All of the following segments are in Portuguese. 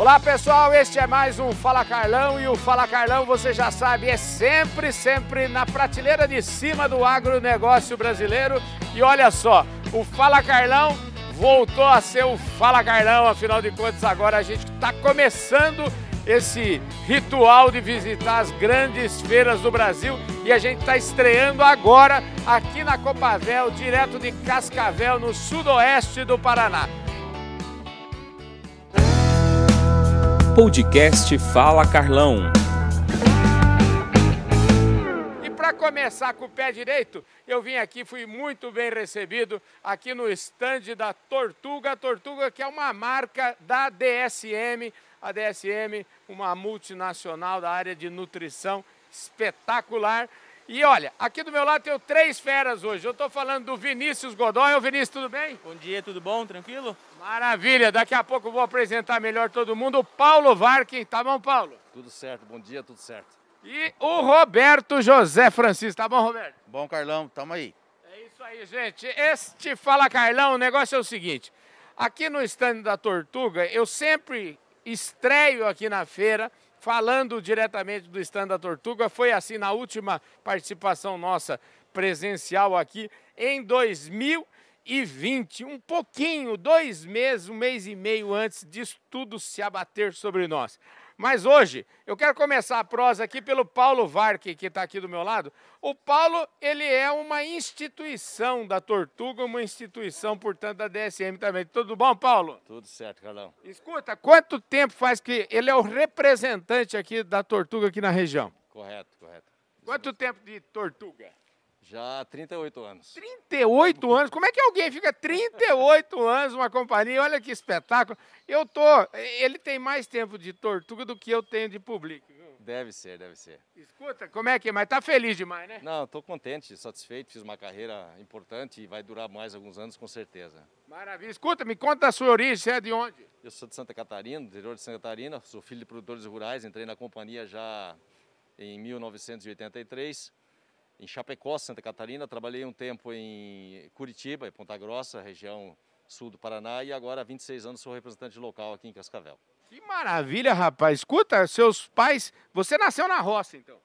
Olá pessoal, este é mais um Fala Carlão e o Fala Carlão, você já sabe, é sempre, sempre na prateleira de cima do agronegócio brasileiro. E olha só, o Fala Carlão voltou a ser o Fala Carlão, afinal de contas agora a gente está começando esse ritual de visitar as grandes feiras do Brasil e a gente está estreando agora aqui na Copavel, direto de Cascavel, no sudoeste do Paraná. Podcast Fala Carlão. E para começar com o pé direito, eu vim aqui, fui muito bem recebido aqui no estande da Tortuga. Tortuga que é uma marca da DSM, a DSM, uma multinacional da área de nutrição espetacular. E olha, aqui do meu lado tenho três feras hoje. Eu estou falando do Vinícius Godoy. Ô Vinícius, tudo bem? Bom dia, tudo bom? Tranquilo? Maravilha, daqui a pouco eu vou apresentar melhor todo mundo. O Paulo Varkin, tá bom, Paulo? Tudo certo, bom dia, tudo certo. E o Roberto José Francisco, tá bom, Roberto? Bom, Carlão, tamo aí. É isso aí, gente. Este Fala Carlão, o negócio é o seguinte. Aqui no stand da Tortuga, eu sempre estreio aqui na feira, falando diretamente do stand da Tortuga. Foi assim na última participação nossa presencial aqui em 2020, um pouquinho, dois meses, um mês e meio antes disso tudo se abater sobre nós. Mas hoje eu quero começar a prosa aqui pelo Paulo Varque, que está aqui do meu lado. O Paulo, ele é uma instituição da Tortuga, uma instituição, portanto, da DSM também. Tudo bom, Paulo? Tudo certo, Carlão. Escuta, quanto tempo faz que ele é o representante aqui da Tortuga aqui na região? Correto, correto. Quanto tempo de Tortuga? Já há 38 anos. 38 anos? Como é que alguém fica 38 anos numa companhia? Olha que espetáculo. Eu tô. Ele tem mais tempo de tortuga do que eu tenho de público. Deve ser, deve ser. Escuta, como é que é? Mas tá feliz demais, né? Não, estou contente, satisfeito, fiz uma carreira importante e vai durar mais alguns anos com certeza. Maravilha. Escuta, me conta a sua origem, você é de onde? Eu sou de Santa Catarina, do interior de Santa Catarina, sou filho de produtores rurais, entrei na companhia já em 1983 em Chapecó, Santa Catarina. Trabalhei um tempo em Curitiba, em Ponta Grossa, região sul do Paraná, e agora há 26 anos sou representante local aqui em Cascavel. Que maravilha, rapaz. Escuta, seus pais. Você nasceu na roça, então?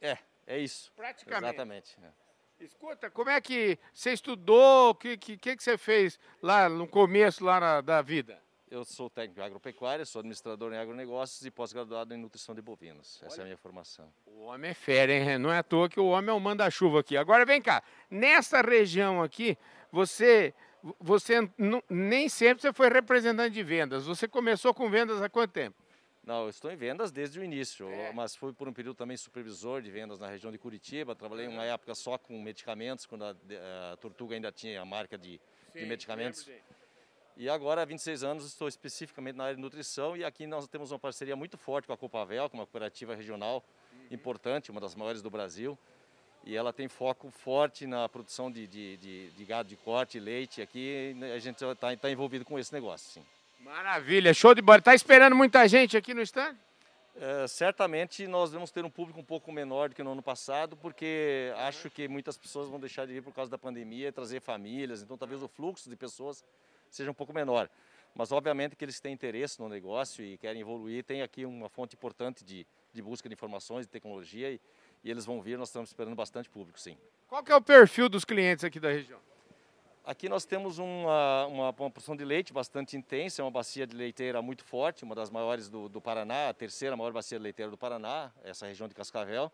É, é isso. Praticamente. Exatamente. É. Escuta, como é que você estudou? O que, que, que você fez lá no começo lá na, da vida? Eu sou técnico em agropecuária, sou administrador em agronegócios e pós-graduado em nutrição de bovinos. Essa Olha, é a minha formação. O homem é fera, hein? Não é à toa que o homem é o manda-chuva aqui. Agora vem cá, nessa região aqui, você, você nem sempre você foi representante de vendas. Você começou com vendas há quanto tempo? Não, eu estou em vendas desde o início, é. mas fui por um período também supervisor de vendas na região de Curitiba. Trabalhei uma época só com medicamentos, quando a, a Tortuga ainda tinha a marca de, Sim, de medicamentos. E agora, há 26 anos, estou especificamente na área de nutrição e aqui nós temos uma parceria muito forte com a Copavel, com uma cooperativa regional uhum. importante, uma das maiores do Brasil. E ela tem foco forte na produção de, de, de, de gado de corte, leite. Aqui a gente está tá envolvido com esse negócio, sim. Maravilha, show de bola. Está esperando muita gente aqui no stand? É, certamente nós vamos ter um público um pouco menor do que no ano passado, porque acho que muitas pessoas vão deixar de vir por causa da pandemia trazer famílias, então talvez o fluxo de pessoas seja um pouco menor. Mas, obviamente, que eles têm interesse no negócio e querem evoluir, tem aqui uma fonte importante de, de busca de informações, de tecnologia e, e eles vão vir, nós estamos esperando bastante público, sim. Qual que é o perfil dos clientes aqui da região? Aqui nós temos uma, uma, uma produção de leite bastante intensa, é uma bacia de leiteira muito forte, uma das maiores do, do Paraná, a terceira maior bacia leiteira do Paraná, essa região de Cascavel.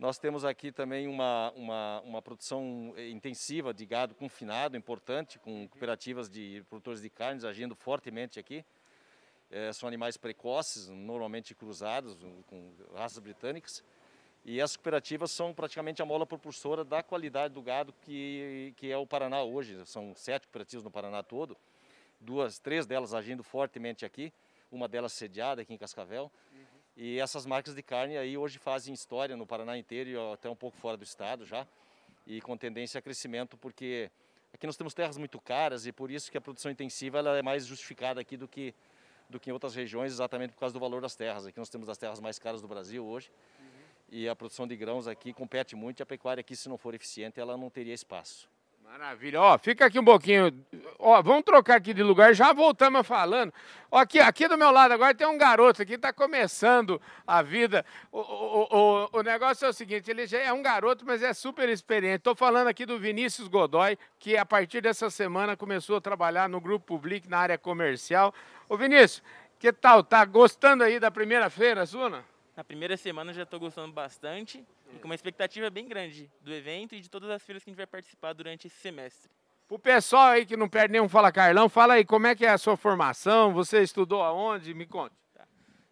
Nós temos aqui também uma, uma, uma produção intensiva de gado confinado, importante, com cooperativas de produtores de carnes agindo fortemente aqui. É, são animais precoces, normalmente cruzados, com raças britânicas. E essas cooperativas são praticamente a mola propulsora da qualidade do gado que, que é o Paraná hoje. São sete cooperativas no Paraná todo, duas, três delas agindo fortemente aqui, uma delas sediada aqui em Cascavel. E essas marcas de carne aí hoje fazem história no Paraná inteiro e até um pouco fora do estado já. E com tendência a crescimento, porque aqui nós temos terras muito caras e por isso que a produção intensiva ela é mais justificada aqui do que, do que em outras regiões, exatamente por causa do valor das terras. Aqui nós temos as terras mais caras do Brasil hoje. Uhum. E a produção de grãos aqui compete muito e a pecuária aqui, se não for eficiente, ela não teria espaço. Maravilha. Ó, fica aqui um pouquinho. Ó, vamos trocar aqui de lugar, já voltamos falando. Ó, aqui, aqui do meu lado agora tem um garoto aqui, está começando a vida. O, o, o, o negócio é o seguinte, ele já é um garoto, mas é super experiente. Estou falando aqui do Vinícius Godoy, que a partir dessa semana começou a trabalhar no Grupo Public, na área comercial. Ô Vinícius, que tal? Tá gostando aí da primeira feira, Zuna? Na primeira semana já estou gostando bastante e com uma expectativa bem grande do evento e de todas as feiras que a gente vai participar durante esse semestre. O pessoal aí que não perde nenhum Fala Carlão, fala aí como é que é a sua formação, você estudou aonde? Me conte. Tá.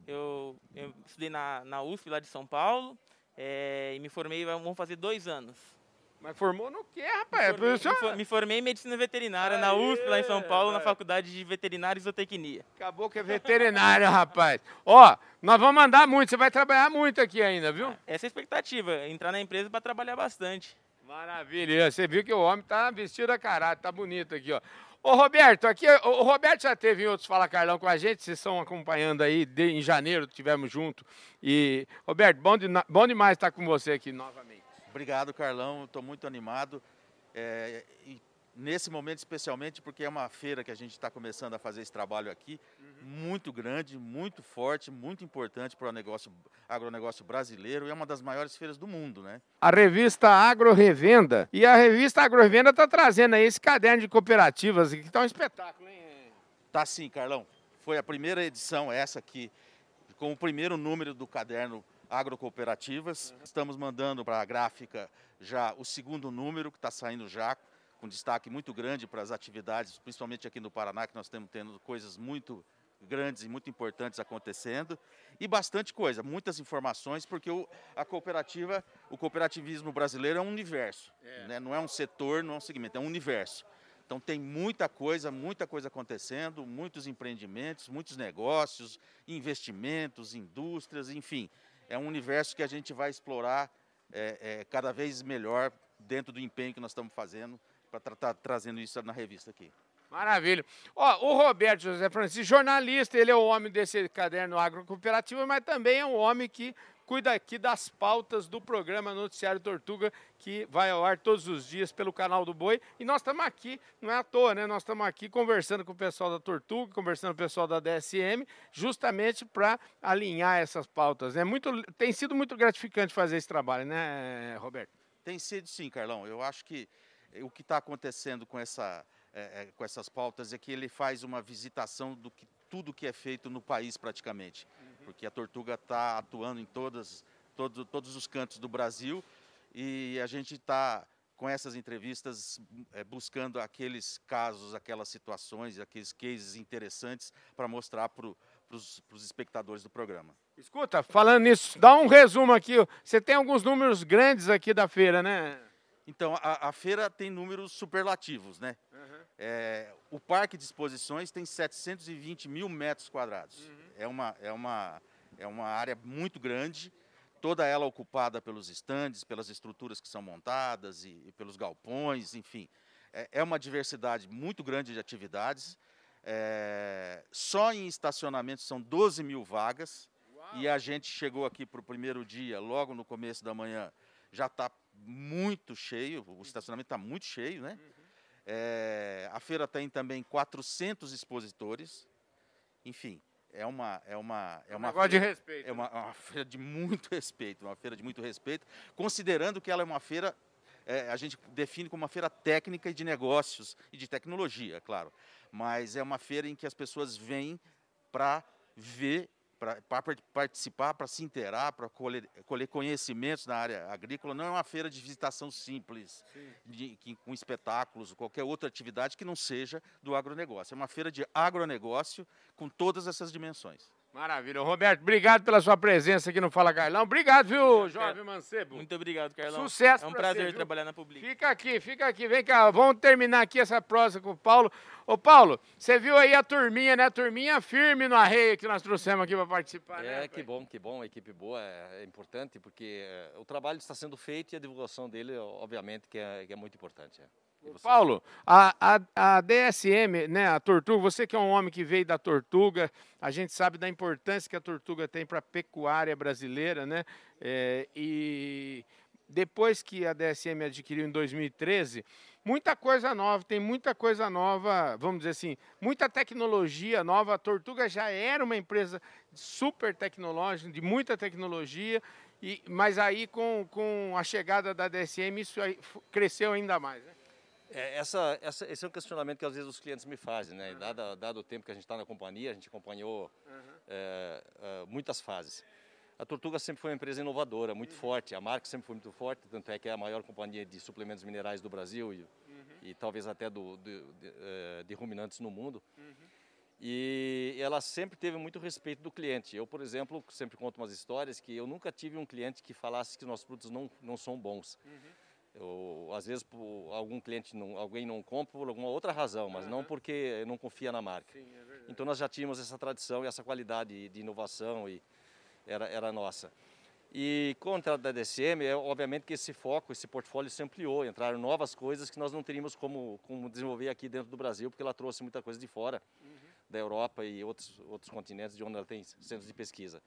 Eu, eu, estudei na, na USP lá de São Paulo é, e me formei, vamos fazer dois anos. Mas formou no quê, rapaz? Me formei, me formei em medicina veterinária Aê, na USP, lá em São Paulo, na Faculdade de Veterinária e Zootecnia. Acabou que é veterinária, rapaz. Ó, nós vamos andar muito, você vai trabalhar muito aqui ainda, viu? Essa é a expectativa, entrar na empresa para trabalhar bastante. Maravilha, você viu que o homem tá vestido a caráter, tá bonito aqui, ó. Ô Roberto, aqui, o Roberto já teve em outros Fala Carlão com a gente, vocês estão acompanhando aí, de, em janeiro tivemos junto. E, Roberto, bom, de, bom demais estar com você aqui novamente. Obrigado, Carlão. Estou muito animado. É, nesse momento, especialmente, porque é uma feira que a gente está começando a fazer esse trabalho aqui, uhum. muito grande, muito forte, muito importante para o negócio, agronegócio brasileiro e é uma das maiores feiras do mundo, né? A revista Agro Revenda. E a revista Agro Revenda está trazendo aí esse caderno de cooperativas, que está um espetáculo, hein? Tá sim, Carlão. Foi a primeira edição, essa aqui, com o primeiro número do caderno agrocooperativas. Estamos mandando para a gráfica já o segundo número, que está saindo já, com destaque muito grande para as atividades, principalmente aqui no Paraná, que nós estamos tendo coisas muito grandes e muito importantes acontecendo e bastante coisa, muitas informações, porque o, a cooperativa, o cooperativismo brasileiro é um universo, é. Né? não é um setor, não é um segmento, é um universo. Então tem muita coisa, muita coisa acontecendo, muitos empreendimentos, muitos negócios, investimentos, indústrias, enfim é um universo que a gente vai explorar é, é, cada vez melhor dentro do empenho que nós estamos fazendo para estar tá trazendo isso na revista aqui. Maravilha. Ó, o Roberto José Francisco, jornalista, ele é o homem desse caderno agrocooperativo, mas também é um homem que cuida aqui das pautas do programa Noticiário Tortuga, que vai ao ar todos os dias pelo canal do Boi. E nós estamos aqui, não é à toa, né? Nós estamos aqui conversando com o pessoal da Tortuga, conversando com o pessoal da DSM, justamente para alinhar essas pautas. É muito, tem sido muito gratificante fazer esse trabalho, né, Roberto? Tem sido sim, Carlão. Eu acho que o que está acontecendo com, essa, é, com essas pautas é que ele faz uma visitação do que tudo que é feito no país praticamente porque a Tortuga está atuando em todas, todo, todos os cantos do Brasil e a gente está com essas entrevistas é, buscando aqueles casos, aquelas situações, aqueles cases interessantes para mostrar para os espectadores do programa. Escuta, falando nisso, dá um resumo aqui. Você tem alguns números grandes aqui da feira, né? Então, a, a feira tem números superlativos, né? Uhum. É, o parque de exposições tem 720 mil metros quadrados. Uhum. É, uma, é, uma, é uma área muito grande, toda ela ocupada pelos estandes, pelas estruturas que são montadas e, e pelos galpões, enfim. É, é, uma diversidade muito grande de atividades. É, só em estacionamento são 12 mil vagas. Uau. E a gente chegou aqui para o primeiro dia, logo no começo da manhã, já está muito cheio, o estacionamento está muito cheio, né? Uhum. É, a feira tem também 400 expositores, enfim, é uma é uma é uma feira, de respeito. É uma, uma, feira de muito respeito, uma feira de muito respeito, considerando que ela é uma feira é, a gente define como uma feira técnica e de negócios e de tecnologia, claro, mas é uma feira em que as pessoas vêm para ver para participar, para se inteirar, para colher, colher, conhecimentos na área agrícola. Não é uma feira de visitação simples, de, que, com espetáculos, qualquer outra atividade que não seja do agronegócio. É uma feira de agronegócio com todas essas dimensões. Maravilha. Roberto, obrigado pela sua presença aqui no Fala Carlão. Obrigado, viu, Jovem Mancebo? Muito obrigado, Carlão. Sucesso É um prazer trabalhar na Public. Fica aqui, fica aqui. Vem cá, vamos terminar aqui essa prosa com o Paulo. Ô, Paulo, você viu aí a turminha, né? A turminha firme no arreio que nós trouxemos aqui para participar, né, É, né, que bom, que bom. A equipe boa é, é importante, porque é, o trabalho está sendo feito e a divulgação dele, obviamente, que é, que é muito importante. É. Paulo, a, a, a, DSM, né, a Tortuga, você que é um homem que veio da Tortuga, a gente sabe da importância que a Tortuga tem para a pecuária brasileira, né? É, e depois que a DSM adquiriu em 2013, muita coisa nova, tem muita coisa nova, vamos dizer assim, muita tecnologia nova. A Tortuga já era uma empresa super tecnológica, de muita tecnologia, e, mas aí com, com a chegada da DSM isso cresceu ainda mais. Né? É, essa, essa, esse é um questionamento que às vezes os clientes me fazem, né? Uhum. Dado, dado o tempo que a gente está na companhia, a gente acompanhou uhum. é, é, muitas fases. A Tortuga sempre foi uma empresa inovadora, muito uhum. forte, a marca sempre foi muito forte, tanto é que é a maior companhia de suplementos minerais do Brasil e, uhum. e talvez até do, de, de, é, de, ruminantes no mundo. Uhum. E ela sempre teve muito respeito do cliente. Eu, por exemplo, sempre conto umas histórias que eu nunca tive um cliente que falasse que nossos produtos não, não são bons. Eu, às vezes algum cliente não, alguém não compra por alguma outra razão, mas uhum. não porque não confia na marca. Sim, é então nós já tínhamos essa tradição e essa qualidade de inovação e era, era nossa. E com a entrada da DCM, é, obviamente que esse foco, esse portfólio se ampliou, entraram novas coisas que nós não teríamos como, como desenvolver aqui dentro do Brasil, porque ela trouxe muita coisa de fora, uhum. da Europa e outros, outros continentes de onde ela tem centros de pesquisa.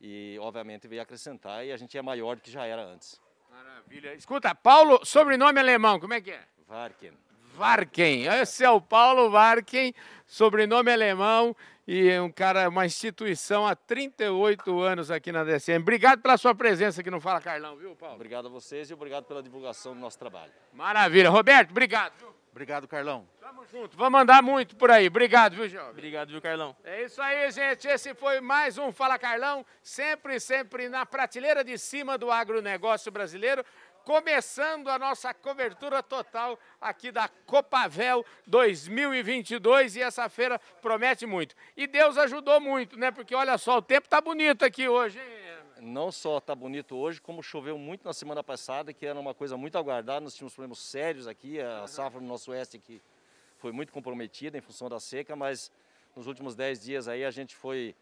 E obviamente veio acrescentar e a gente é maior do que já era antes. Maravilha. Escuta, Paulo, sobrenome alemão, como é que é? Varken. Varken. Esse é o Paulo Varken, sobrenome alemão e é um cara, uma instituição há 38 anos aqui na DCM. Obrigado pela sua presença aqui no Fala Carlão, viu, Paulo? Obrigado a vocês e obrigado pela divulgação do nosso trabalho. Maravilha. Roberto, obrigado. Obrigado, Carlão. Tamo junto. Vamos mandar muito por aí. Obrigado, viu, jovem? Obrigado, viu, Carlão? É isso aí, gente. Esse foi mais um Fala Carlão. Sempre, sempre na prateleira de cima do agronegócio brasileiro. Começando a nossa cobertura total aqui da Copavel 2022 e essa feira promete muito. E Deus ajudou muito, né? Porque olha só, o tempo tá bonito aqui hoje, hein? Não só está bonito hoje, como choveu muito na semana passada, que era uma coisa muito aguardada. Nós tínhamos problemas sérios aqui, a safra no nosso oeste aqui foi muito comprometida em função da seca, mas nos últimos 10 dias aí a gente foi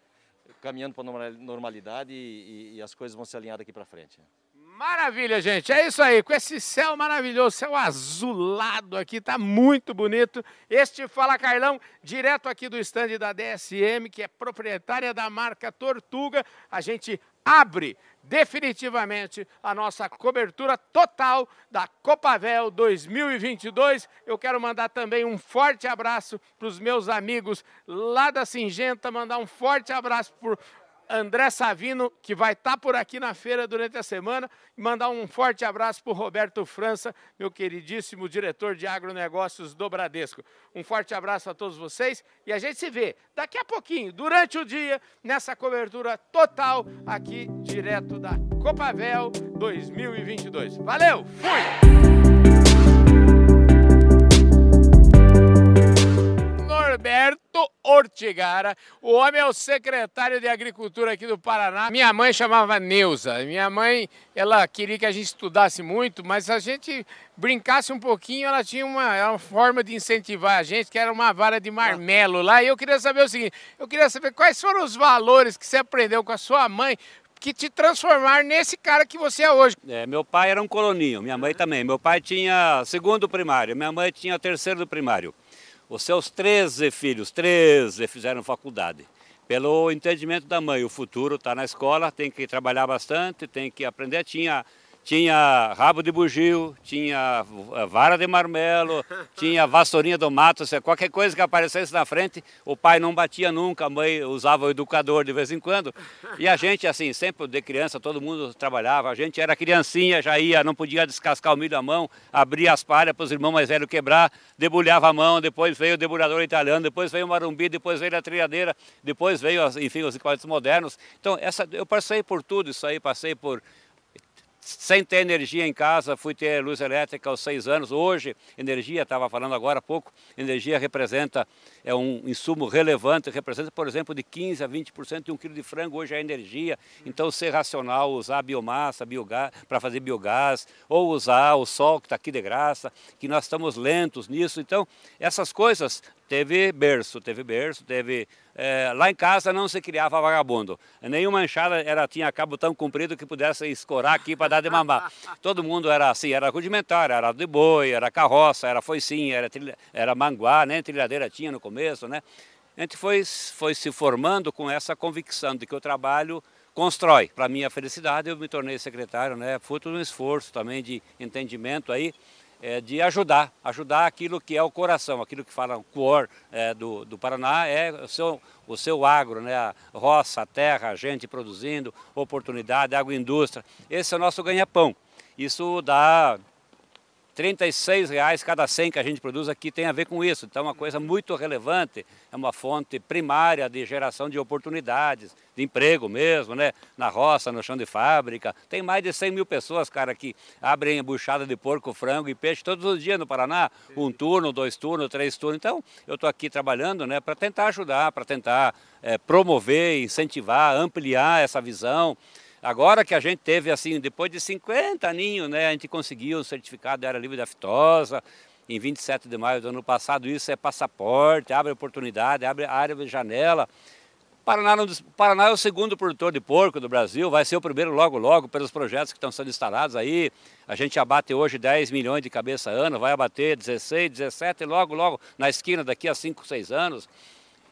caminhando para a normalidade e, e, e, as coisas vão se alinhar daqui para frente. Maravilha, gente. É isso aí. Com esse céu maravilhoso, céu azulado aqui, tá muito bonito. Este Fala Carlão, direto aqui do estande da DSM, que é proprietária da marca Tortuga. A gente abre definitivamente a nossa cobertura total da Copavel 2022. Eu quero mandar também um forte abraço para os meus amigos lá da Singenta, mandar um forte abraço por André Savino, que vai estar tá por aqui na feira durante a semana, e mandar um forte abraço para o Roberto França, meu queridíssimo diretor de agronegócios do Bradesco. Um forte abraço a todos vocês e a gente se vê daqui a pouquinho, durante o dia, nessa cobertura total aqui direto da Copavel 2022. Valeu, fui! Norberto Ortigara. O homem é o secretário de Agricultura aqui do Paraná. Minha mãe chamava Neuza. Minha mãe, ela queria que a gente estudasse muito, mas a gente brincasse um pouquinho, ela tinha uma, uma forma de incentivar a gente, que era uma vara de marmelo lá. E eu queria saber o seguinte, eu queria saber quais foram os valores que você aprendeu com a sua mãe que te transformar nesse cara que você é hoje. É, meu pai era um coloninho, minha mãe também. Meu pai tinha segundo primário, minha mãe tinha terceiro primário. Os seus 13 filhos, 13 fizeram faculdade. Pelo entendimento da mãe, o futuro está na escola, tem que trabalhar bastante, tem que aprender. Tinha tinha rabo de bugio, tinha vara de marmelo, tinha vassourinha do mato, qualquer coisa que aparecesse na frente, o pai não batia nunca, a mãe usava o educador de vez em quando. E a gente, assim, sempre de criança, todo mundo trabalhava, a gente era criancinha, já ia, não podia descascar o milho à mão, abria as palhas para os irmãos mais velhos quebrar, debulhava a mão, depois veio o debulhador italiano, depois veio o marumbi, depois veio a trilhadeira, depois veio, enfim, os equipamentos modernos. Então, essa, eu passei por tudo isso aí, passei por sem ter energia em casa, fui ter luz elétrica aos seis anos. Hoje, energia, estava falando agora há pouco, energia representa, é um insumo relevante, representa, por exemplo, de 15% a 20% de um quilo de frango, hoje é energia. Então, ser racional, usar biomassa biogás, para fazer biogás, ou usar o sol que está aqui de graça, que nós estamos lentos nisso. Então, essas coisas teve berço, teve berço, teve... É, lá em casa não se criava vagabundo. Nenhuma enxada era, tinha cabo tão comprido que pudesse escorar aqui para dar de mamar. Todo mundo era assim, era rudimentar, era de boi, era carroça, era foicinha, era, trilha, era manguá, né? trilhadeira tinha no começo, né? A gente foi, foi se formando com essa convicção de que o trabalho constrói. Para minha felicidade, eu me tornei secretário, né? Fruto de um esforço também de entendimento aí é, de ajudar, ajudar aquilo que é o coração, aquilo que fala o core é, do, do Paraná é o seu, o seu agro, né? a roça, a terra, a gente produzindo, oportunidade, agroindústria. Esse é o nosso ganha-pão. Isso dá 36 reais cada 100 que a gente produz aqui tem a ver com isso. Então é uma coisa muito relevante, é uma fonte primária de geração de oportunidades, de emprego mesmo, né? Na roça, no chão de fábrica. Tem mais de 100 mil pessoas, cara, que abrem buchada de porco, frango e peixe todos os dias no Paraná. Um turno, dois turnos, três turnos. Então eu estou aqui trabalhando, né? Para tentar ajudar, para tentar é, promover, incentivar, ampliar essa visão. Agora que a gente teve, assim, depois de 50 aninhos, né, a gente conseguiu o certificado de área livre da fitosa, em 27 de maio do ano passado, isso é passaporte, abre oportunidade, abre área de janela. Paraná, Paraná é o segundo produtor de porco do Brasil, vai ser o primeiro logo logo pelos projetos que estão sendo instalados aí. A gente abate hoje 10 milhões de cabeça ano, vai abater 16, 17 logo logo na esquina daqui a 5, 6 anos.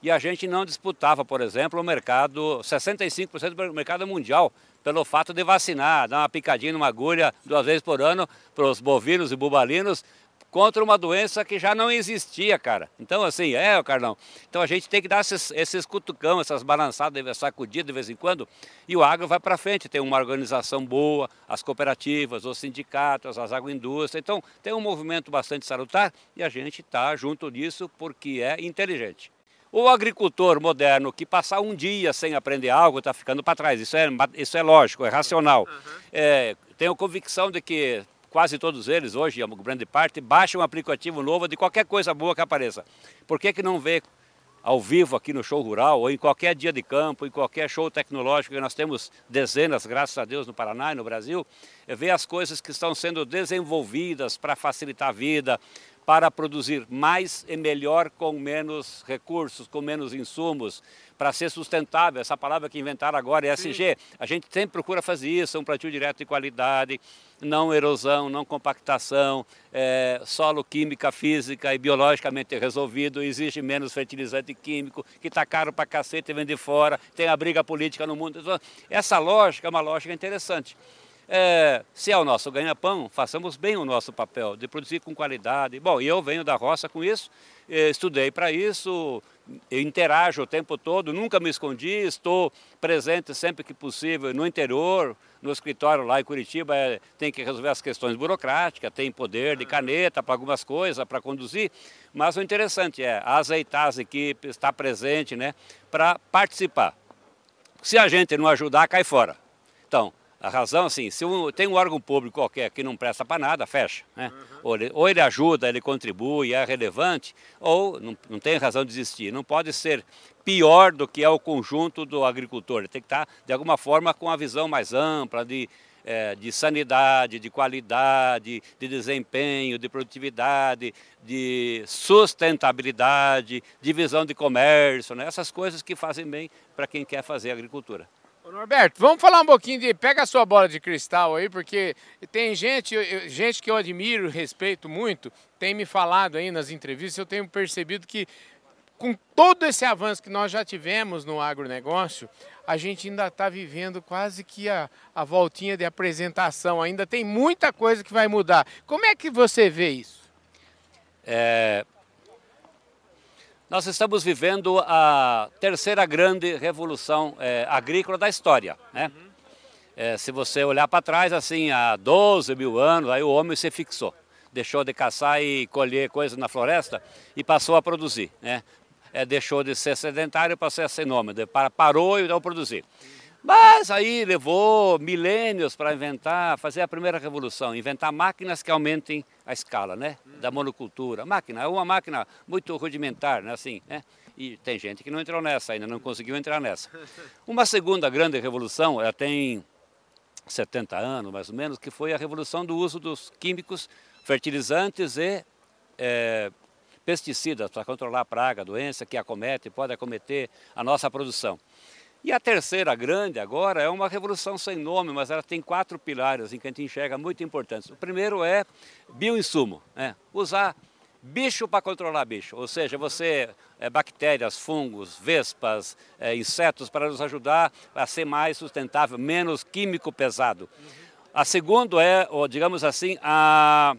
E a gente não disputava, por exemplo, o mercado, 65% do mercado mundial pelo fato de vacinar, dar uma picadinha numa agulha duas vezes por ano para os bovinos e bubalinos contra uma doença que já não existia, cara. Então, assim, é, Carlão. Então a gente tem que dar esses, esses cutucão, essas balançadas, sacudidas de vez em quando, e o agro vai para frente. Tem uma organização boa, as cooperativas, os sindicatos, as agroindústrias. Então, tem um movimento bastante salutar e a gente está junto disso porque é inteligente. O agricultor moderno que passar um dia sem aprender algo está ficando para trás. Isso é, isso é lógico, é racional. Uhum. É, tenho convicção de que quase todos eles, hoje, a grande parte, baixam um aplicativo novo de qualquer coisa boa que apareça. Por que, que não vê ao vivo aqui no show rural, ou em qualquer dia de campo, em qualquer show tecnológico, que nós temos dezenas, graças a Deus, no Paraná e no Brasil, é ver as coisas que estão sendo desenvolvidas para facilitar a vida, para produzir mais e melhor com menos recursos, com menos insumos, para ser sustentável. Essa palavra que inventaram agora é SG. A gente sempre procura fazer isso, um plantio direto de qualidade, não erosão, não compactação, é, solo química, física e biologicamente resolvido, existe menos fertilizante químico, que está caro para cacete e vem de fora, tem a briga política no mundo. Essa lógica é uma lógica interessante. É, se é o nosso ganha-pão, façamos bem o nosso papel, de produzir com qualidade. Bom, eu venho da roça com isso, estudei para isso, interajo o tempo todo, nunca me escondi, estou presente sempre que possível no interior, no escritório lá em Curitiba, é, tem que resolver as questões burocráticas, tem poder de caneta para algumas coisas, para conduzir, mas o interessante é azeitar as equipes, estar presente, né, para participar. Se a gente não ajudar, cai fora. Então, a razão, assim, se um, tem um órgão público qualquer que não presta para nada, fecha. Né? Uhum. Ou, ele, ou, ele, ajuda, ele contribui, é relevante, ou não, não tem razão de existir. Não pode ser pior do que é o conjunto do agricultor. Ele tem que estar, de alguma forma, com a visão mais ampla de, é, de sanidade, de qualidade, de desempenho, de produtividade, de sustentabilidade, de visão de comércio, né? essas coisas que fazem bem para quem quer fazer agricultura. Norberto, vamos falar um pouquinho de. Pega a sua bola de cristal aí, porque tem gente, gente que eu admiro respeito muito, tem me falado aí nas entrevistas, eu tenho percebido que com todo esse avanço que nós já tivemos no agronegócio, a gente ainda está vivendo quase que a, a voltinha de apresentação. Ainda tem muita coisa que vai mudar. Como é que você vê isso? É, nós estamos vivendo a terceira grande revolução é, agrícola da história. Né? É, se você olhar para trás, assim, há 12 mil anos, aí o homem se fixou. Deixou de caçar e colher coisas na floresta e passou a produzir. Né? É, deixou de ser sedentário para ser nômade. Parou e não produzir. Mas aí levou milênios para inventar, fazer a primeira revolução, inventar máquinas que aumentem a escala, né, da monocultura. Máquina, é uma máquina muito rudimentar, né, assim, né? E tem gente que não entrou nessa ainda, não conseguiu entrar nessa. Uma segunda grande revolução, ela tem 70 anos mais ou menos, que foi a revolução do uso dos químicos, fertilizantes e é, pesticidas para controlar a praga, a doença que acomete, pode acometer a nossa produção. E a terceira grande agora é uma revolução sem nome, mas ela tem quatro pilares em que a gente enxerga muito importantes. O primeiro é bioinsumo, né? usar bicho para controlar bicho, ou seja, você é, bactérias, fungos, vespas, é, insetos para nos ajudar a ser mais sustentável, menos químico pesado. A segunda é, digamos assim, a,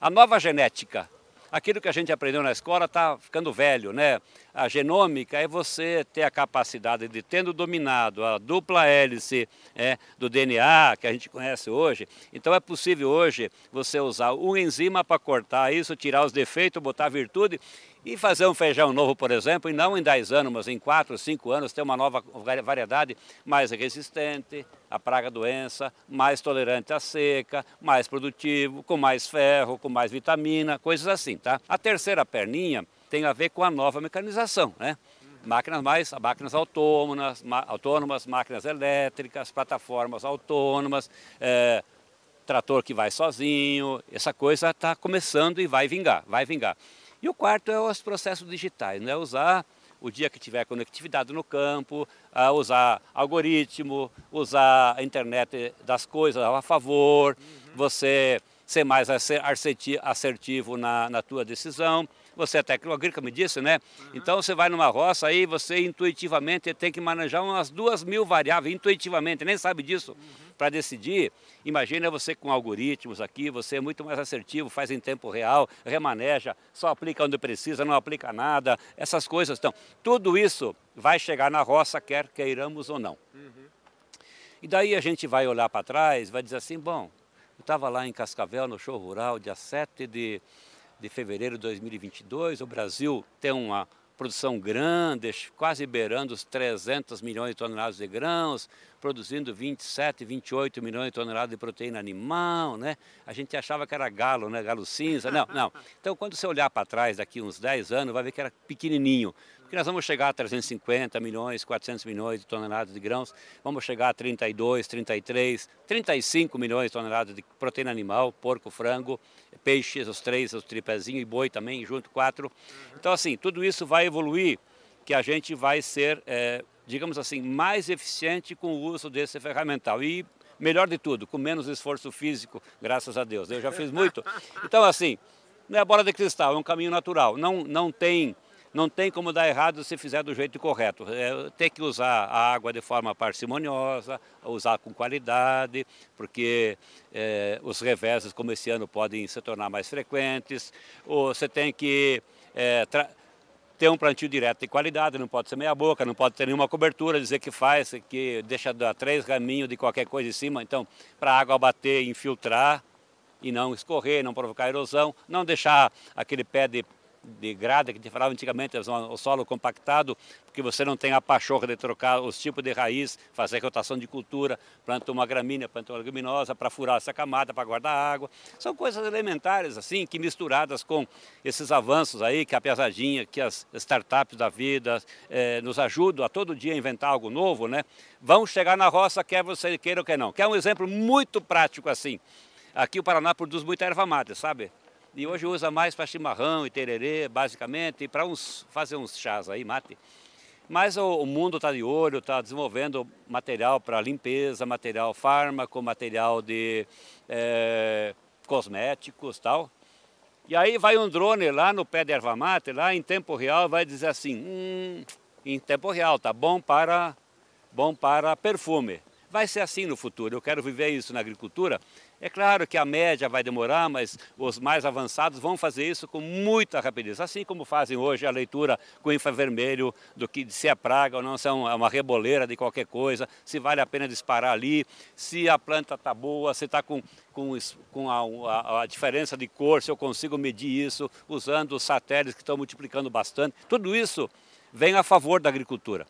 a nova genética. Aquilo que a gente aprendeu na escola está ficando velho, né? A genômica é você ter a capacidade de, tendo dominado a dupla hélice é, do DNA, que a gente conhece hoje, então é possível hoje você usar um enzima para cortar isso, tirar os defeitos, botar virtude e fazer um feijão novo, por exemplo, e não em 10 anos, mas em 4, 5 anos, ter uma nova variedade mais resistente à praga doença, mais tolerante à seca, mais produtivo, com mais ferro, com mais vitamina, coisas assim, tá? A terceira perninha tem a ver com a nova mecanização, né? Máquinas mais, máquinas autônomas, autônomas, máquinas elétricas, plataformas autônomas, é, trator que vai sozinho, essa coisa está começando e vai vingar, vai vingar. E o quarto é os processos digitais, né? usar o dia que tiver conectividade no campo, usar algoritmo, usar a internet das coisas a favor, uhum. você ser mais assertivo na, na tua decisão. Você é técnico agrícola, me disse, né? Uhum. Então você vai numa roça aí, você intuitivamente tem que manejar umas duas mil variáveis, intuitivamente, nem sabe disso. Uhum para decidir. Imagina você com algoritmos aqui, você é muito mais assertivo, faz em tempo real, remaneja, só aplica onde precisa, não aplica nada, essas coisas. Então, tudo isso vai chegar na roça, quer queiramos ou não. Uhum. E daí a gente vai olhar para trás, vai dizer assim, bom, eu estava lá em Cascavel, no show rural, dia 7 de, de fevereiro de 2022, o Brasil tem uma produção grande, quase beirando os 300 milhões de toneladas de grãos, produzindo 27, 28 milhões de toneladas de proteína animal, né? A gente achava que era galo, né? Galo cinza. Não, não. Então, quando você olhar para trás daqui uns 10 anos, vai ver que era pequenininho. Porque nós vamos chegar a 350 milhões, 400 milhões de toneladas de grãos, vamos chegar a 32, 33, 35 milhões de toneladas de proteína animal, porco, frango, peixes, os três, os tripézinhos e boi também, junto quatro. Então, assim, tudo isso vai evoluir, que a gente vai ser, é, digamos assim, mais eficiente com o uso desse ferramental. E melhor de tudo, com menos esforço físico, graças a Deus. Eu já fiz muito. Então, assim, não é bola de cristal, é um caminho natural. Não, não tem não tem como dar errado se fizer do jeito correto. É, tem que usar a água de forma parcimoniosa, usar com qualidade, porque é, os reveses, como esse ano, podem se tornar mais frequentes. Ou você tem que é, ter um plantio direto de qualidade, não pode ser meia boca, não pode ter nenhuma cobertura, dizer que faz, que deixa dar três raminhos de qualquer coisa em cima. Então, para a água bater infiltrar, e não escorrer, não provocar erosão, não deixar aquele pé de de grada, que te falava antigamente, o solo compactado, porque você não tem a pachorra de trocar os tipos de raiz, fazer rotação de cultura, planta uma gramínea, planta uma leguminosa, para furar essa camada, para guardar água. São coisas elementares, assim, que misturadas com esses avanços aí, que a pesadinha, que as startups da vida eh, nos ajudam a todo dia inventar algo novo, né? Vão chegar na roça, quer você queira ou quer não. Que é um exemplo muito prático, assim. Aqui o Paraná produz muita erva mate, sabe? E hoje usa mais para chimarrão e tererê, basicamente, para uns, fazer uns chás aí, mate. Mas o, o mundo está de olho, está desenvolvendo material para limpeza, material fármaco, material de é, cosméticos tal. E aí vai um drone lá no pé de erva mate, lá em tempo real, vai dizer assim, hum, em tempo real, tá bom para, bom para perfume. Vai ser assim no futuro, eu quero viver isso na agricultura é claro que a média vai demorar, mas os mais avançados vão fazer isso com muita rapidez, assim como fazem hoje a leitura com infravermelho do que se é praga ou não, se é uma reboleira de qualquer coisa, se vale a pena disparar ali, se a planta está boa, se está com, com, com a, a, a, diferença de cor, se eu consigo medir isso usando os satélites que estão multiplicando bastante. Tudo isso vem a favor da agricultura.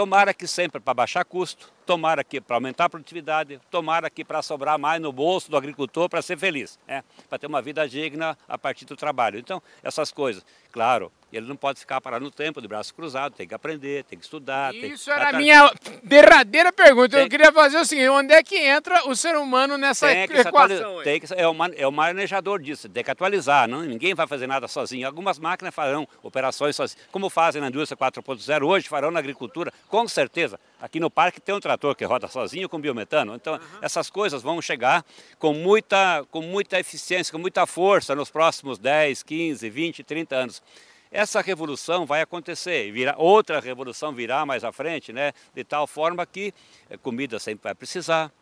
Tomara que sempre para baixar custo, tomara que para aumentar a produtividade, tomara que para sobrar mais no bolso do agricultor para ser feliz, né? para ter uma vida digna a partir do trabalho. Então, essas coisas, claro, ele não pode ficar parado no tempo, de braço cruzado, tem que aprender, tem que estudar. Isso tem... era a minha derradeira pergunta. Tem... Eu queria fazer o seguinte: onde é que entra o ser humano nessa tem equação? Tem que, é, o man, é o manejador disso, tem que atualizar. Não, ninguém vai fazer nada sozinho. Algumas máquinas farão operações sozinhas, como fazem na indústria 4.0, hoje farão na agricultura, com certeza. Aqui no parque tem um trator que roda sozinho com biometano. Então, uhum. essas coisas vão chegar com muita, com muita eficiência, com muita força nos próximos 10, 15, 20, 30 anos. Essa revolução vai acontecer, virá, outra revolução virá mais à frente, né? de tal forma que eh, comida sempre vai precisar,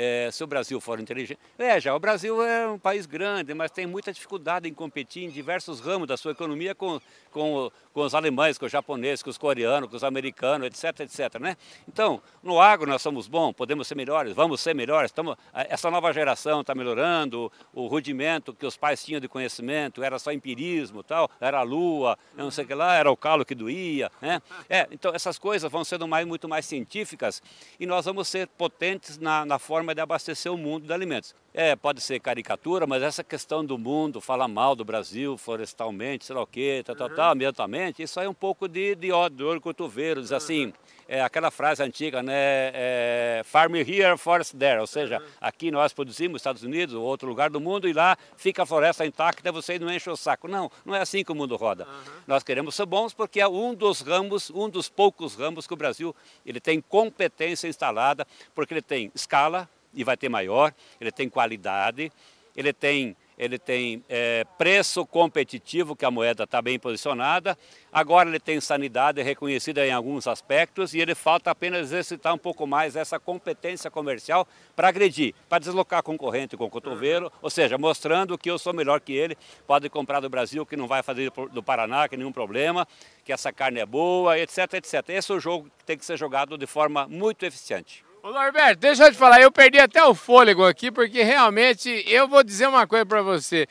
é, se o Brasil for inteligente. Veja, o Brasil é um país grande, mas tem muita dificuldade em competir em diversos ramos da sua economia com, com, com os alemães, com os japoneses, com os coreanos, com os americanos, etc, etc. Né? Então, no agro nós somos bons, podemos ser melhores, vamos ser melhores. Estamos, essa nova geração está melhorando, o rudimento que os pais tinham de conhecimento era só empirismo, tal, era a lua, não sei o que lá, era o calo que doía. Né? É, então, essas coisas vão sendo mais, muito mais científicas e nós vamos ser potentes na, na forma de abastecer o mundo de alimentos. É, pode ser caricatura, mas essa questão do mundo, falar mal do Brasil florestalmente, sei lá o quê, tal, tal, tal, ambientalmente, isso aí é um pouco de, de ódio, cotovelo, diz assim, é aquela frase antiga, né, é, farm here, forest there, ou seja, aqui nós produzimos, Estados Unidos, ou outro lugar do mundo, e lá fica a floresta intacta, você não enche o saco. Não, não é assim que o mundo roda. Nós queremos ser bons porque é um dos ramos, um dos poucos ramos que o Brasil ele tem competência instalada, porque ele tem escala, e vai ter maior, ele tem qualidade, ele tem, ele tem é, preço competitivo, que a moeda está bem posicionada, agora ele tem sanidade reconhecida em alguns aspectos e ele falta apenas exercitar um pouco mais essa competência comercial para agredir, para deslocar concorrente com o cotovelo, ou seja, mostrando que eu sou melhor que ele, pode comprar do Brasil, que não vai fazer do Paraná, que nenhum problema, que essa carne é boa, etc, etc. Esse é o jogo que tem que ser jogado de forma muito eficiente. Ô Norberto, deixa eu te falar, eu perdi até o fôlego aqui, porque realmente eu vou dizer uma coisa para você.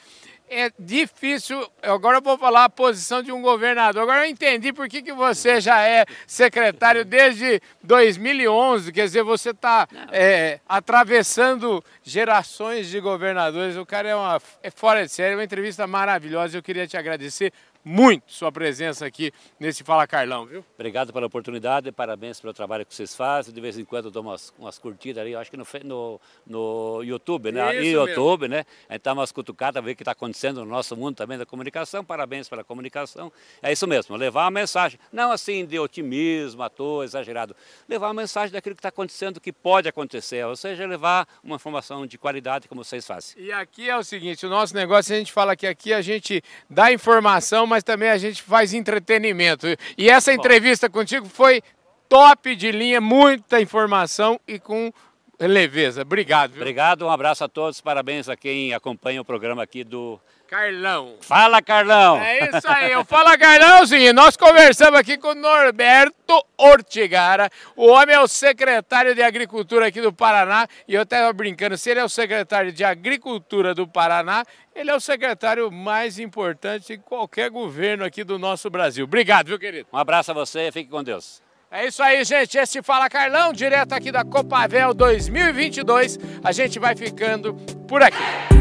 É difícil, agora eu vou falar a posição de um governador. Agora eu entendi por que, que você já é secretário desde 2011, quer dizer, você está é, atravessando gerações de governadores. O cara é, uma, é fora de série, uma entrevista maravilhosa. Eu queria te agradecer muito sua presença aqui nesse Fala Carlão, viu? Obrigado pela oportunidade, parabéns pelo trabalho que vocês fazem. De vez em quando eu dou umas, umas curtidas ali, acho que no, no, no YouTube, né? Isso no YouTube, mesmo. né? A gente dá umas cutucadas, ver o que está acontecendo no nosso mundo também da comunicação. Parabéns pela comunicação. É isso mesmo, levar uma mensagem, não assim de otimismo, à toa, exagerado. Levar uma mensagem daquilo que está acontecendo, que pode acontecer, ou seja, levar uma informação de qualidade como vocês fazem. E aqui é o seguinte, o nosso negócio, a gente fala que aqui a gente dá informação, mas também a gente faz entretenimento. E essa entrevista contigo foi top de linha, muita informação e com leveza. Obrigado. Viu? Obrigado, um abraço a todos, parabéns a quem acompanha o programa aqui do Carlão. Fala Carlão! É isso aí, o Fala Carlãozinho. Nós conversamos aqui com o Norberto Ortigara. O homem é o secretário de Agricultura aqui do Paraná. E eu estava brincando, se ele é o secretário de Agricultura do Paraná, ele é o secretário mais importante de qualquer governo aqui do nosso Brasil. Obrigado, viu, querido? Um abraço a você, fique com Deus. É isso aí, gente. Esse Fala Carlão, direto aqui da Copavel 2022. A gente vai ficando por aqui.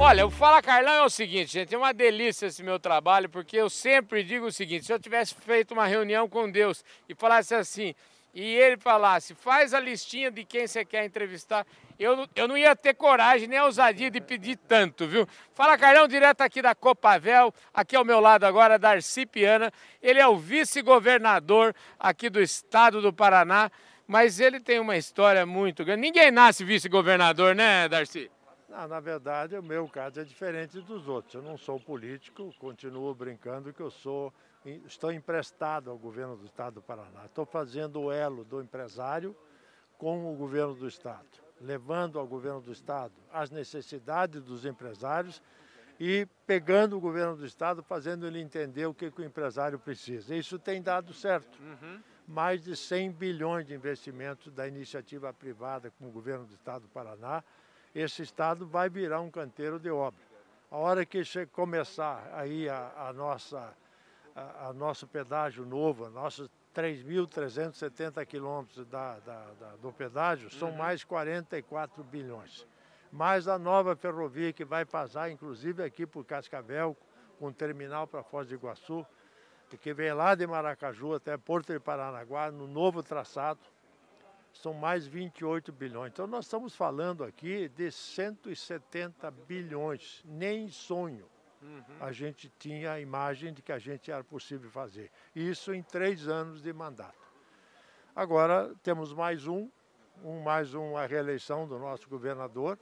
Olha, o Fala Carlão é o seguinte, gente, é uma delícia esse meu trabalho, porque eu sempre digo o seguinte, se eu tivesse feito uma reunião com Deus e falasse assim, e ele falasse, faz a listinha de quem você quer entrevistar, eu, eu não ia ter coragem nem ousadia de pedir tanto, viu? Fala Carlão, direto aqui da Copavel, aqui ao meu lado agora, Darcy Piana, ele é o vice-governador aqui do estado do Paraná, mas ele tem uma história muito grande. Ninguém nasce vice-governador, né, Darcy? Na verdade, o meu caso é diferente dos outros. Eu não sou político, continuo brincando que eu sou, estou emprestado ao governo do estado do Paraná. Estou fazendo o elo do empresário com o governo do estado, levando ao governo do estado as necessidades dos empresários e pegando o governo do estado, fazendo ele entender o que, que o empresário precisa. Isso tem dado certo. Uhum. Mais de 100 bilhões de investimentos da iniciativa privada com o governo do estado do Paraná esse estado vai virar um canteiro de obra. A hora que começar aí a, a nossa a, a, nosso pedágio novo, nossos 3.370 quilômetros da, da, da, do pedágio, são uhum. mais 44 bilhões. Mais a nova ferrovia que vai passar, inclusive aqui por Cascavel, com terminal para Foz do Iguaçu, que vem lá de Maracaju até Porto de Paranaguá, no novo traçado, são mais 28 bilhões. Então nós estamos falando aqui de 170 bilhões, nem sonho. Uhum. A gente tinha a imagem de que a gente era possível fazer. Isso em três anos de mandato. Agora temos mais um, um mais uma reeleição do nosso governador,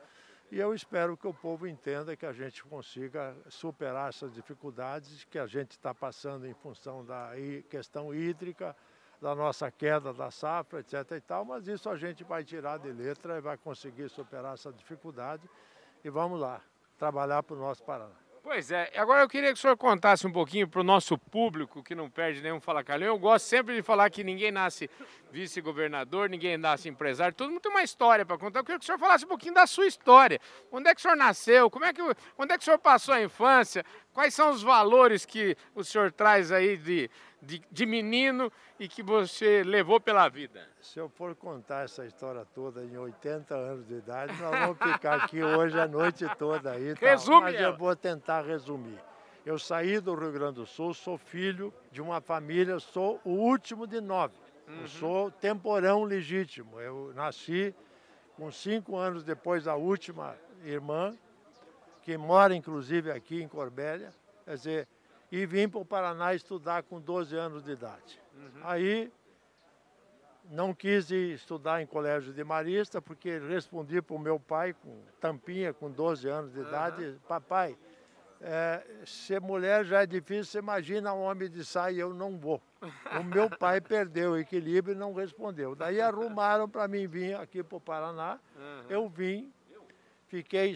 e eu espero que o povo entenda que a gente consiga superar essas dificuldades que a gente está passando em função da questão hídrica, da nossa queda da safra, etc. e tal, mas isso a gente vai tirar de letra e vai conseguir superar essa dificuldade e vamos lá, trabalhar para o nosso Paraná. Pois é, agora eu queria que o senhor contasse um pouquinho para o nosso público que não perde nenhum Fala Carlão. Eu gosto sempre de falar que ninguém nasce vice-governador, ninguém nasce empresário, todo mundo tem uma história para contar. Eu queria que o senhor falasse um pouquinho da sua história. Onde é que o senhor nasceu? Como é que, onde é que o senhor passou a infância? Quais são os valores que o senhor traz aí de, de, de menino e que você levou pela vida? Se eu for contar essa história toda em 80 anos de idade, nós vamos ficar aqui hoje a noite toda aí. Resume Mas ela. eu vou tentar resumir. Eu saí do Rio Grande do Sul, sou filho de uma família, sou o último de nove. Eu sou temporão legítimo. Eu nasci com cinco anos depois da última irmã, que mora inclusive aqui em Corbélia. Quer dizer, e vim para o Paraná estudar com 12 anos de idade. Aí não quis estudar em colégio de marista, porque respondi para o meu pai, com tampinha, com 12 anos de idade, papai, é, ser mulher já é difícil, você imagina um homem de saia, eu não vou. O meu pai perdeu o equilíbrio e não respondeu. Daí arrumaram para mim vir aqui para o Paraná, eu vim, fiquei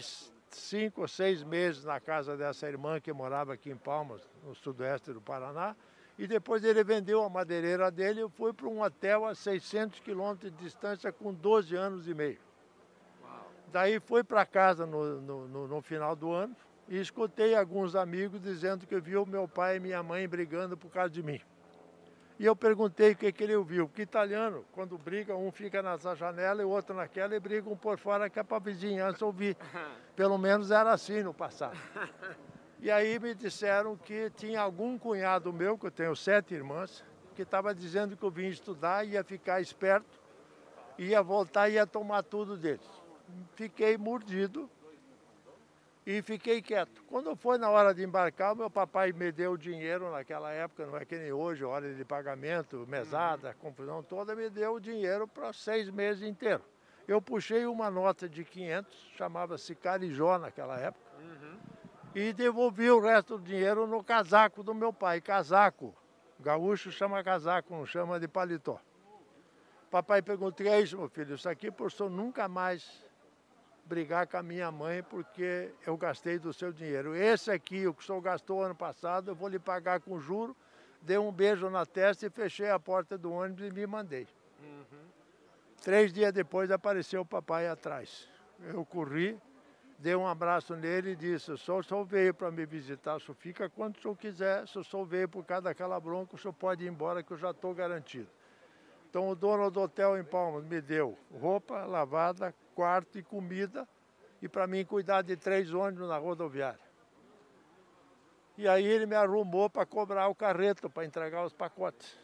cinco ou seis meses na casa dessa irmã que morava aqui em Palmas, no sudoeste do Paraná, e depois ele vendeu a madeireira dele e fui para um hotel a 600 quilômetros de distância com 12 anos e meio. Daí fui para casa no, no, no, no final do ano e escutei alguns amigos dizendo que viu meu pai e minha mãe brigando por causa de mim. E eu perguntei o que, que ele ouviu, porque italiano, quando briga, um fica nessa janela e o outro naquela e brigam por fora que é para a vizinhança ouvir. Pelo menos era assim no passado. E aí me disseram que tinha algum cunhado meu, que eu tenho sete irmãs, que estava dizendo que eu vim estudar, ia ficar esperto, ia voltar e ia tomar tudo deles. Fiquei mordido e fiquei quieto. Quando foi na hora de embarcar, meu papai me deu dinheiro naquela época, não é que nem hoje, hora de pagamento, mesada, confusão toda, me deu dinheiro para seis meses inteiros. Eu puxei uma nota de 500, chamava-se Carijó naquela época, e devolvi o resto do dinheiro no casaco do meu pai. Casaco, gaúcho chama casaco, não chama de paletó. Papai perguntou, é isso, meu filho, isso aqui por senhor nunca mais brigar com a minha mãe porque eu gastei do seu dinheiro. Esse aqui, o que o senhor gastou ano passado, eu vou lhe pagar com juro. Dei um beijo na testa e fechei a porta do ônibus e me mandei. Três dias depois apareceu o papai atrás. Eu corri, dei um abraço nele e disse, o senhor só veio para me visitar, o senhor fica quando o senhor quiser, se o senhor veio por causa daquela bronca, o senhor pode ir embora que eu já estou garantido. Então o dono do hotel em Palmas me deu roupa lavada, quarto e comida e para mim cuidar de três ônibus na rodoviária. E aí ele me arrumou para cobrar o carreto, para entregar os pacotes.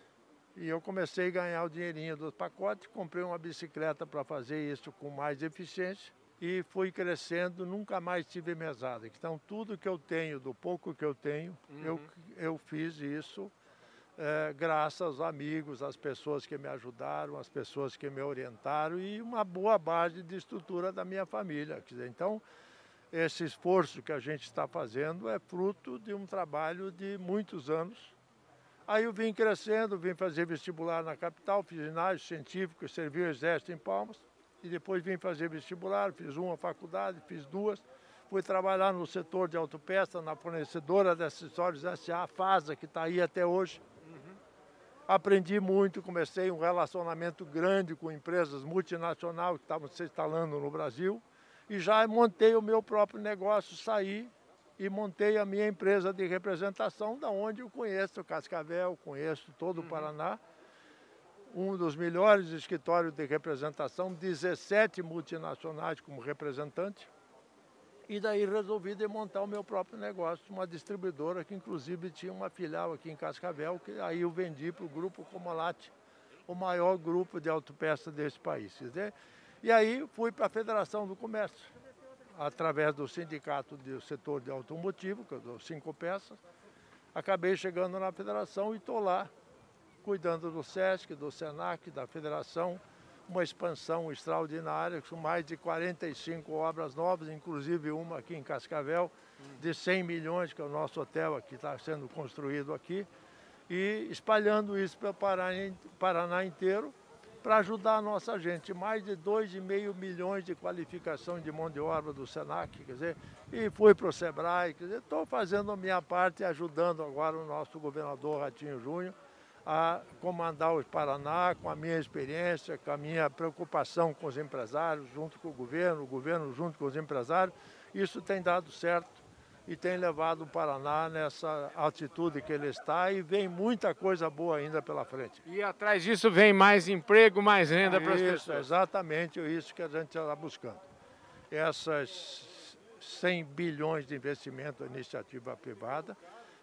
E eu comecei a ganhar o dinheirinho dos pacotes, comprei uma bicicleta para fazer isso com mais eficiência e fui crescendo, nunca mais tive mesada. Então tudo que eu tenho, do pouco que eu tenho, eu, eu fiz isso é, graças aos amigos, às pessoas que me ajudaram, às pessoas que me orientaram e uma boa base de estrutura da minha família. Dizer, então, esse esforço que a gente está fazendo é fruto de um trabalho de muitos anos. Aí eu vim crescendo, vim fazer vestibular na capital, fiz ginásio científico, servi o exército em Palmas, e depois vim fazer vestibular, fiz uma faculdade, fiz duas, fui trabalhar no setor de autopeça, na fornecedora de acessórios SA, FASA, que está aí até hoje. Aprendi muito, comecei um relacionamento grande com empresas multinacionais que estavam se instalando no Brasil e já montei o meu próprio negócio, saí e montei a minha empresa de representação, da onde eu conheço Cascavel, conheço todo o Paraná. Um dos melhores escritórios de representação, 17 multinacionais como representante. E daí resolvi montar o meu próprio negócio, uma distribuidora que inclusive tinha uma filial aqui em Cascavel, que aí eu vendi para o Grupo Comolate, o maior grupo de autopeças desse país. dizer. E aí fui para a Federação do Comércio, através do sindicato do setor de automotivo, que eu dou cinco peças. Acabei chegando na federação e estou lá, cuidando do SESC, do SENAC, da federação, uma expansão extraordinária, com mais de 45 obras novas, inclusive uma aqui em Cascavel, de 100 milhões, que é o nosso hotel que está sendo construído aqui. e espalhando isso para o Paraná inteiro para ajudar a nossa gente. Mais de 2,5 milhões de qualificação de mão de obra do SENAC, quer dizer, e fui para o SEBRAE, quer dizer, estou fazendo a minha parte, ajudando agora o nosso governador Ratinho Júnior a comandar o Paraná com a minha experiência, com a minha preocupação com os empresários, junto com o governo, o governo junto com os empresários. Isso tem dado certo e tem levado o Paraná nessa altitude que ele está e vem muita coisa boa ainda pela frente. E atrás disso vem mais emprego, mais renda para as pessoas. Exatamente isso que a gente está buscando. Essas 100 bilhões de investimento em iniciativa privada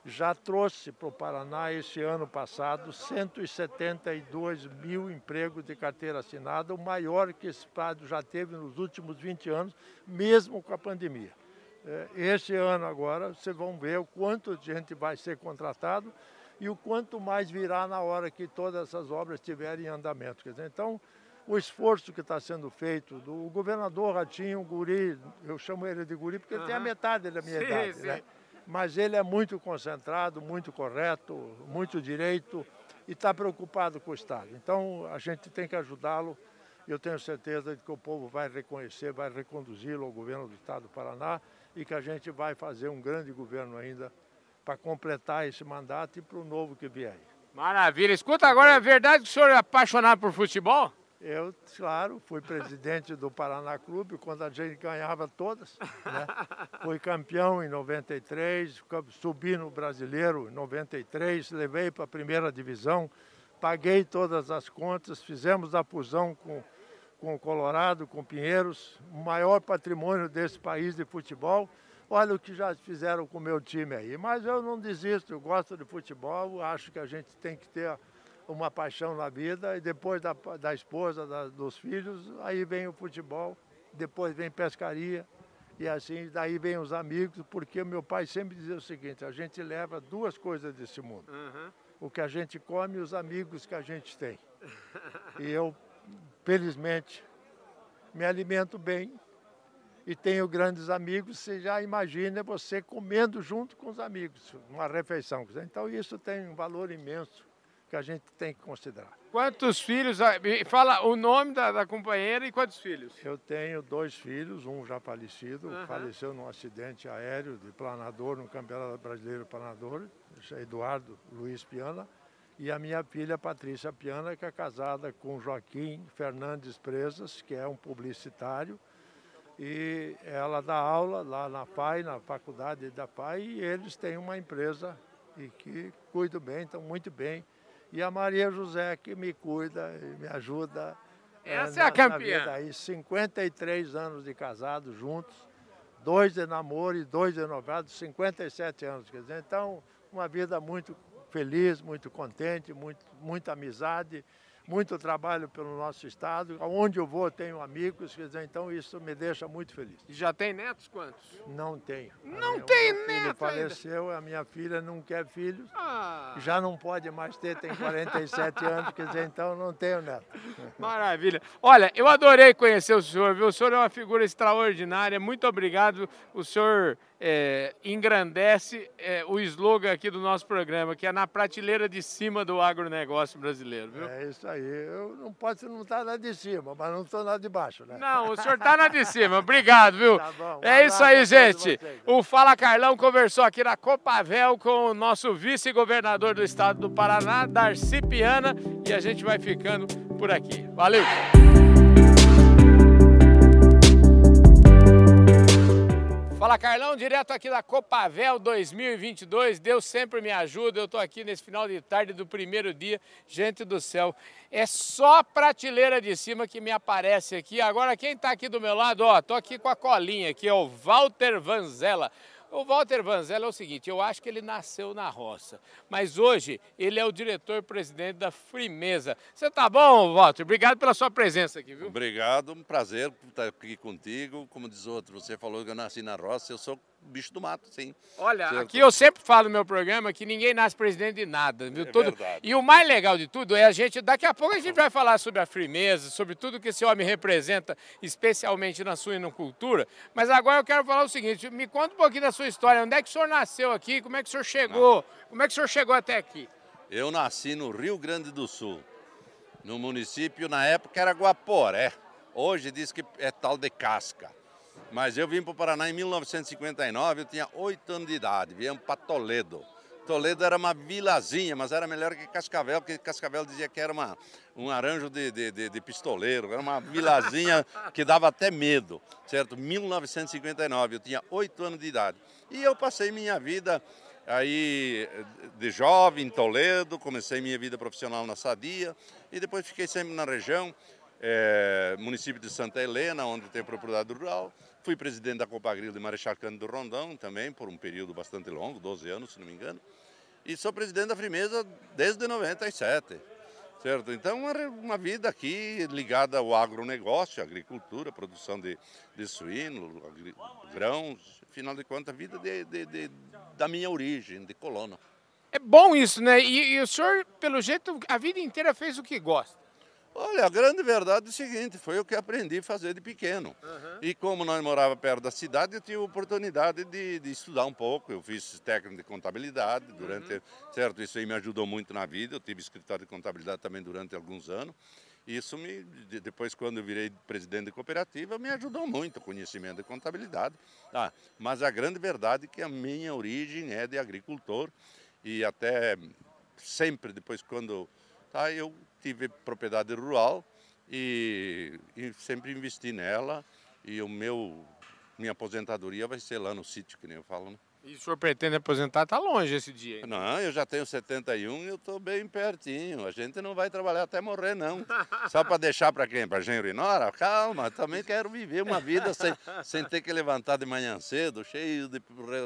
já trouxe para o Paraná esse ano passado 172 mil empregos de carteira assinada, o maior que esse estado já teve nos últimos 20 anos, mesmo com a pandemia. É, este ano agora, vocês vão ver o quanto de gente vai ser contratado e o quanto mais virá na hora que todas essas obras estiverem em andamento. Dizer, então, o esforço que está sendo feito do governador Ratinho, Guri, eu chamo ele de Guri porque ele tem a metade da minha sim, idade, sim. né? Mas ele é muito concentrado, muito correto, muito direito e está preocupado com o Estado. Então, a gente tem que ajudá-lo e eu tenho certeza de que o povo vai reconhecer, vai reconduzi-lo ao governo do Estado do Paraná e que a gente vai fazer um grande governo ainda para completar esse mandato e para o novo que vier. Maravilha. Escuta, agora é verdade que o senhor é apaixonado por futebol? Eu, claro, fui presidente do Paraná Clube quando a gente ganhava todas. Né? Fui campeão em 93, subi no Brasileiro em 93, levei para a primeira divisão, paguei todas as contas, fizemos a fusão com com o Colorado, com Pinheiros, o maior patrimônio desse país de futebol. Olha o que já fizeram com o meu time aí. Mas eu não desisto, eu gosto de futebol, acho que a gente tem que ter uma paixão na vida e depois da, da esposa, da, dos filhos, aí vem o futebol, depois vem pescaria e assim, daí vem os amigos, porque meu pai sempre dizia o seguinte, a gente leva duas coisas desse mundo. Uhum. O que a gente come e os amigos que a gente tem. E eu felizmente, me alimento bem e tenho grandes amigos. Você já imagina você comendo junto com os amigos, uma refeição. Então, isso tem um valor imenso que a gente tem que considerar. Quantos filhos? Fala o nome da, da companheira e quantos filhos? Eu tenho dois filhos, um já falecido, uhum. faleceu num acidente aéreo de planador no Campeonato Brasileiro Planador, Eduardo Luiz Piana e a minha filha Patrícia Piana, que é casada com Joaquim Fernandes Presas, que é um publicitário, e ela dá aula lá na FAI, na faculdade da FAI, e eles têm uma empresa e que cuidam bem, estão muito bem. E a Maria José que me cuida e me ajuda. Essa é, a campeã. Aí, 53 anos de casados juntos, dois de namoro e dois de noivado, 57 anos. Quer dizer, então, uma vida muito feliz, muito contente, muito, muita amizade, muito trabalho pelo nosso estado. Onde eu vou, tenho amigos, quer dizer, então isso me deixa muito feliz. E já tem netos quantos? Não tenho. Não tem netos? Filho faleceu, ainda. a minha filha não quer filhos. Ah. Já não pode mais ter, tem 47 anos, quer dizer, então não tenho neto. Maravilha. Olha, eu adorei conhecer o senhor, viu? O senhor é uma figura extraordinária. Muito obrigado. O senhor é, engrandece é, o slogan aqui do nosso programa, que é na prateleira de cima do agronegócio brasileiro, viu? É isso aí. Eu não posso não estar lá de cima, mas não estou lá de baixo, né? Não, o senhor está lá de cima. Obrigado, viu? Tá bom, um é isso aí, gente. O Fala Carlão conversou aqui na Copavel com o nosso vice-governador do estado do Paraná, Darcy Piana, e a gente vai ficando por aqui. Valeu! Fala Carlão, direto aqui da Copavel 2022. Deus sempre me ajuda. Eu estou aqui nesse final de tarde do primeiro dia. Gente do céu, é só prateleira de cima que me aparece aqui. Agora quem está aqui do meu lado, ó, tô aqui com a colinha aqui, é o Walter Vanzella. O Walter Vanzella é o seguinte, eu acho que ele nasceu na roça, mas hoje ele é o diretor-presidente da Frimeza. Você tá bom, Walter? Obrigado pela sua presença aqui, viu? Obrigado, um prazer estar aqui contigo. Como diz outro, você falou que eu nasci na roça, eu sou bicho do mato, sim. Olha, certo. aqui eu sempre falo no meu programa que ninguém nasce presidente de nada, viu? É tudo. Verdade. E o mais legal de tudo é a gente, daqui a pouco a gente vai falar sobre a firmeza, sobre tudo que esse homem representa, especialmente na sua inocultura. Mas agora eu quero falar o seguinte, me conta um pouquinho da sua história, onde é que o senhor nasceu aqui, como é que o senhor chegou, Não. como é que o senhor chegou até aqui? Eu nasci no Rio Grande do Sul, no município, na época era Guaporé. Hoje diz que é tal de Casca. Mas eu vim para o Paraná em 1959, eu tinha oito anos de idade, viemos para Toledo. Toledo era uma vilazinha, mas era melhor que Cascavel, porque Cascavel dizia que era uma, um aranjo de, de, de, de pistoleiro, era uma vilazinha que dava até medo, certo? 1959, eu tinha oito anos de idade. E eu passei minha vida aí de jovem em Toledo, comecei minha vida profissional na Sadia e depois fiquei sempre na região, é, município de Santa Helena, onde tem propriedade rural. Fui presidente da Copagril de Marechal Cândido Rondão também, por um período bastante longo, 12 anos, se não me engano. E sou presidente da Frimeza desde 97, certo? Então, uma, uma vida aqui ligada ao agronegócio, agricultura, produção de, de suíno, agri, grãos, afinal de contas, a vida de, de, de, da minha origem, de colono. É bom isso, né? E, e o senhor, pelo jeito, a vida inteira fez o que gosta. Olha, a grande verdade é o seguinte, foi o que aprendi a fazer de pequeno. Uhum. E como nós morava perto da cidade, eu tive a oportunidade de, de estudar um pouco. Eu fiz técnico de contabilidade durante, uhum. certo, isso aí me ajudou muito na vida. Eu tive escritório de contabilidade também durante alguns anos. Isso me, depois quando eu virei presidente de cooperativa, me ajudou muito o conhecimento de contabilidade. Ah, mas a grande verdade é que a minha origem é de agricultor e até sempre depois quando tá, eu tive propriedade rural e, e, sempre investi nela. E o meu, minha aposentadoria vai ser lá no sítio, que nem eu falo. Né? E o senhor pretende aposentar? Está longe esse dia. Hein? Não, eu já tenho 71 e eu estou bem pertinho. A gente não vai trabalhar até morrer, não. Só para deixar para quem? Para Genro Nora? Calma, também quero viver uma vida sem, sem ter que levantar de manhã cedo, cheio de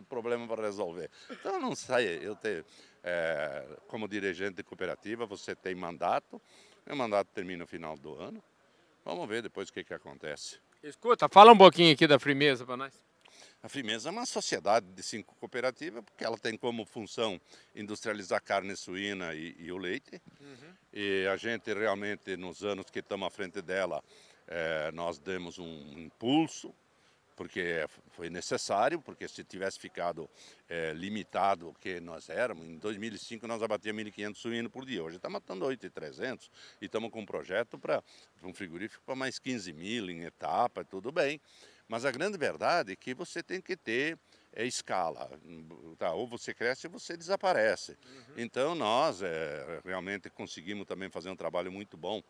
problemas para resolver. Então não sai, eu tenho é, como dirigente de cooperativa, você tem mandato, meu mandato termina no final do ano. Vamos ver depois o que, que acontece. Escuta, fala um pouquinho aqui da Frimeza para nós. A Frimeza é uma sociedade de cinco cooperativas, porque ela tem como função industrializar carne suína e, e o leite. Uhum. E a gente realmente, nos anos que estamos à frente dela, é, nós demos um impulso, porque foi necessário, porque se tivesse ficado é, limitado o que nós éramos, em 2005 nós abatíamos 1.500 suínos por dia, hoje está matando 8.300 e estamos com um projeto para um frigorífico para mais 15 mil em etapa, tudo bem. Mas a grande verdade é que você tem que ter é, escala. Tá, ou você cresce ou você desaparece. Uhum. Então nós é, realmente conseguimos também fazer um trabalho muito bom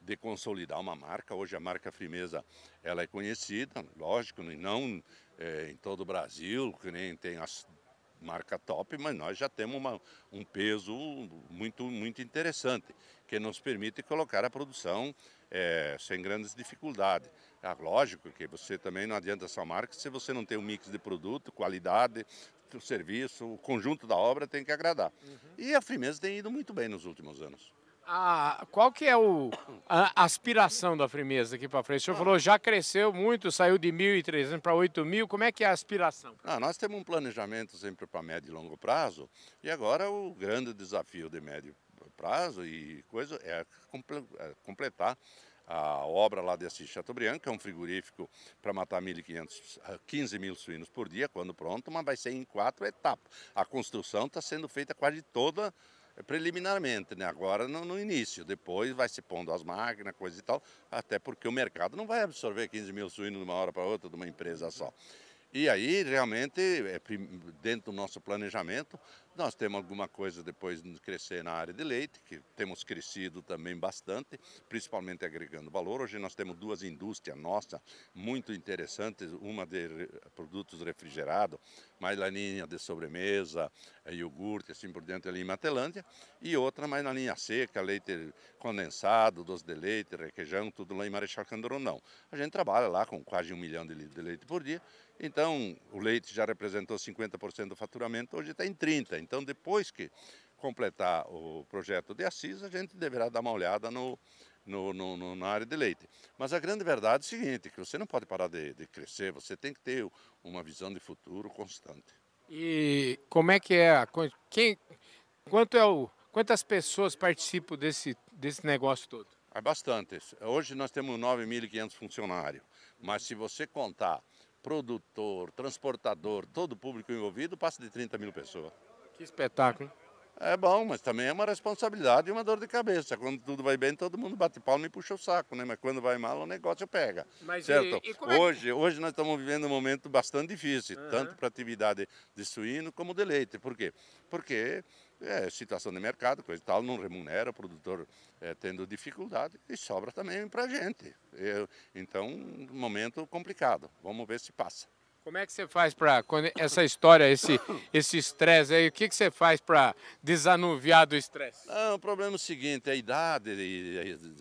de consolidar uma marca. Hoje a marca Frimeza ela é conhecida, lógico, não é, em todo o Brasil, que nem tem as marca top, mas nós já temos uma, um peso muito, muito interessante, que nos permite colocar a produção é, sem grandes dificuldades. É lógico que você também não adianta essa marca se você não tem um mix de produto, qualidade, o serviço, o conjunto da obra tem que agradar. Uhum. E a Frimeza tem ido muito bem nos últimos anos. Ah, qual que é o, a aspiração da Frimeza aqui para frente? O senhor falou já cresceu muito, saiu de 1.300 para 8.000, como é que é a aspiração? Ah, nós temos um planejamento sempre para médio e longo prazo e agora o grande desafio de médio prazo e coisa é, é completar a obra lá desse Chateaubriand, que é um frigorífico para matar 1.500, 15 mil suínos por dia, quando pronto, mas vai ser em quatro etapas. A construção está sendo feita quase toda preliminarmente, né? agora no, no, início, depois vai se pondo as máquinas, coisa e tal, até porque o mercado não vai absorver 15 mil suínos de uma hora para outra de uma empresa só. E aí, realmente, é, dentro do nosso planejamento, nós temos alguma coisa depois de crescer na área de leite, que temos crescido também bastante, principalmente agregando valor. Hoje nós temos duas indústrias nossas muito interessantes, uma de produtos refrigerados, mais na linha de sobremesa, eh, iogurte, assim por diante ali em Matelândia, e outra mais na linha seca, leite condensado, doce de leite, requeijão, tudo lá em Marechal Candorondão. A gente trabalha lá com quase um milhão de litros de leite por dia, então o leite já representou 50% do faturamento, hoje está em 30%. Então, depois que completar o projeto de Assis, a gente deverá dar uma olhada no, no, no, na área de leite. Mas a grande verdade é o seguinte, que você não pode parar de, de crescer, você tem que ter uma visão de futuro constante. E como é que é? Quem, quanto é o, quantas pessoas participam desse, desse negócio todo? É bastante. Hoje nós temos 9.500 funcionários, mas se você contar produtor, transportador, todo o público envolvido, passa de 30 mil pessoas. Que espetáculo. É bom, mas também é uma responsabilidade e uma dor de cabeça. Quando tudo vai bem, todo mundo bate palma e puxa o saco, né? Mas quando vai mal, o negócio pega. Mas certo? e- e é hoje, hoje nós estamos vivendo um momento bastante difícil, tanto para a atividade de suíno como de leite. Por quê? Porque é situação de mercado, coisa e tal, não remunera, o produtor é, tendo dificuldade e sobra também para a gente. Eu- então, um momento complicado. Vamos ver se passa. Como é que você faz para essa história, esse esse estresse aí, o que, que você faz para desanuviar do estresse? Não, o problema é o seguinte, a idade,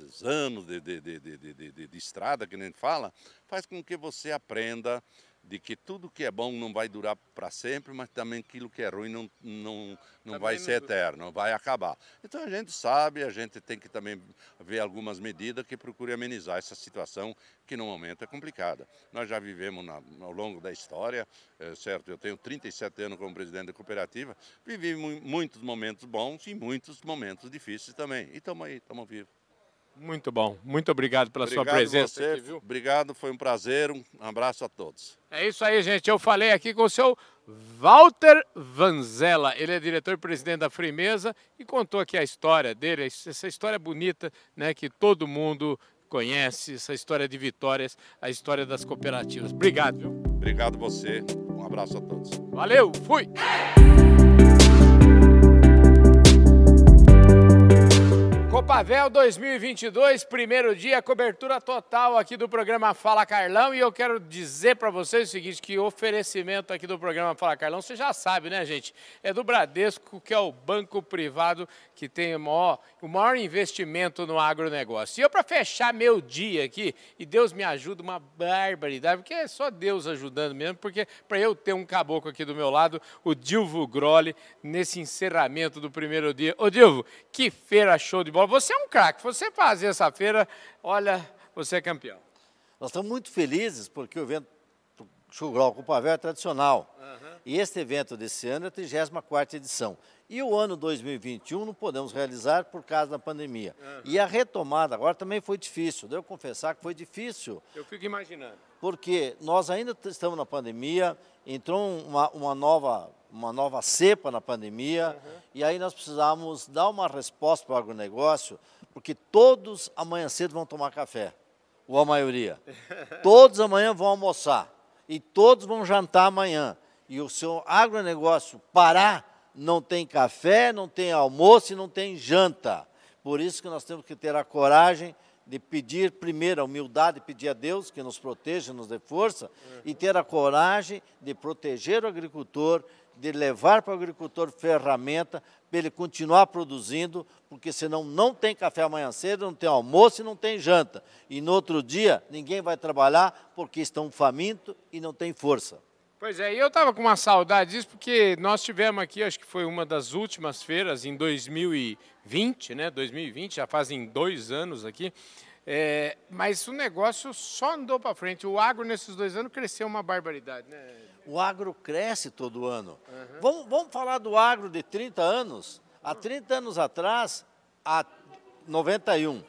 os anos de, de, de, de, estrada, que gente fala, faz com que você aprenda de que tudo que é bom não vai durar para sempre, mas também aquilo que é ruim não, não, não vai ser eterno, vai acabar. Então a gente sabe, a gente tem que também ver algumas medidas que procurem amenizar essa situação que no momento é complicada. Nós já vivemos na- ao longo da história, é, certo? Eu tenho 37 anos como presidente da cooperativa, vivi mu- muitos momentos bons e muitos momentos difíceis também. E estamos aí, estamos vivos. Muito bom. Muito obrigado pela sua Obrigado presença você, aqui, viu? Obrigado, foi um prazer. Um abraço a todos. É isso aí, gente. Eu falei aqui com o seu Walter Vanzella. Ele é diretor-presidente da Frimeza e contou aqui a história dele, essa história bonita, né, que todo mundo conhece, essa história de vitórias, a história das cooperativas. Obrigado, viu? Obrigado você. Um abraço a todos. Valeu, fui! Copavel 2022, primeiro dia, cobertura total aqui do programa Fala Carlão. E eu quero dizer para vocês o seguinte: que oferecimento aqui do programa Fala Carlão, você já sabe, né, gente? É do Bradesco, que é o banco privado que tem o maior, o maior investimento no agronegócio. E eu, para fechar meu dia aqui, e Deus me ajuda, uma barbaridade, porque é só Deus ajudando mesmo, porque para eu ter um caboclo aqui do meu lado, o Dilvo Grolli, nesse encerramento do primeiro dia. Ô, Dilvo, que feira show de bola. Você é um craque. Você fazer essa feira, olha, você é campeão. Nós estamos muito felizes porque o evento Chugrol com Pavel é tradicional. E este evento desse ano é a 34ª edição. E o ano 2021 não podemos realizar por causa da pandemia. E a retomada agora também foi difícil. Devo confessar que foi difícil, Eu fico imaginando. porque nós ainda estamos na pandemia, entrou uma, uma nova, uma nova cepa na pandemia, e aí nós precisamos dar uma resposta para o agronegócio, porque todos amanhã cedo vão tomar café, ou a maioria. Todos amanhã vão almoçar, e todos vão jantar amanhã. E o seu agronegócio parar, não tem café, não tem almoço e não tem janta. Por isso que nós temos que ter a coragem de pedir primeiro a humildade, pedir a Deus que nos proteja, nos dê força, e ter a coragem de proteger o agricultor, de levar para o agricultor ferramenta para ele continuar produzindo, porque senão não tem café amanhã cedo, não tem almoço e não tem janta. E no outro dia ninguém vai trabalhar porque estão famintos e não tem força. Pois é, e eu estava com uma saudade disso, porque nós tivemos aqui, acho que foi uma das últimas feiras em 2020, né? 2020, já fazem dois anos aqui. É, mas o negócio só andou para frente. O agro nesses dois anos cresceu uma barbaridade, né? O agro cresce todo ano. Vamos, vamos falar do agro de 30 anos? Há 30 anos atrás, a 91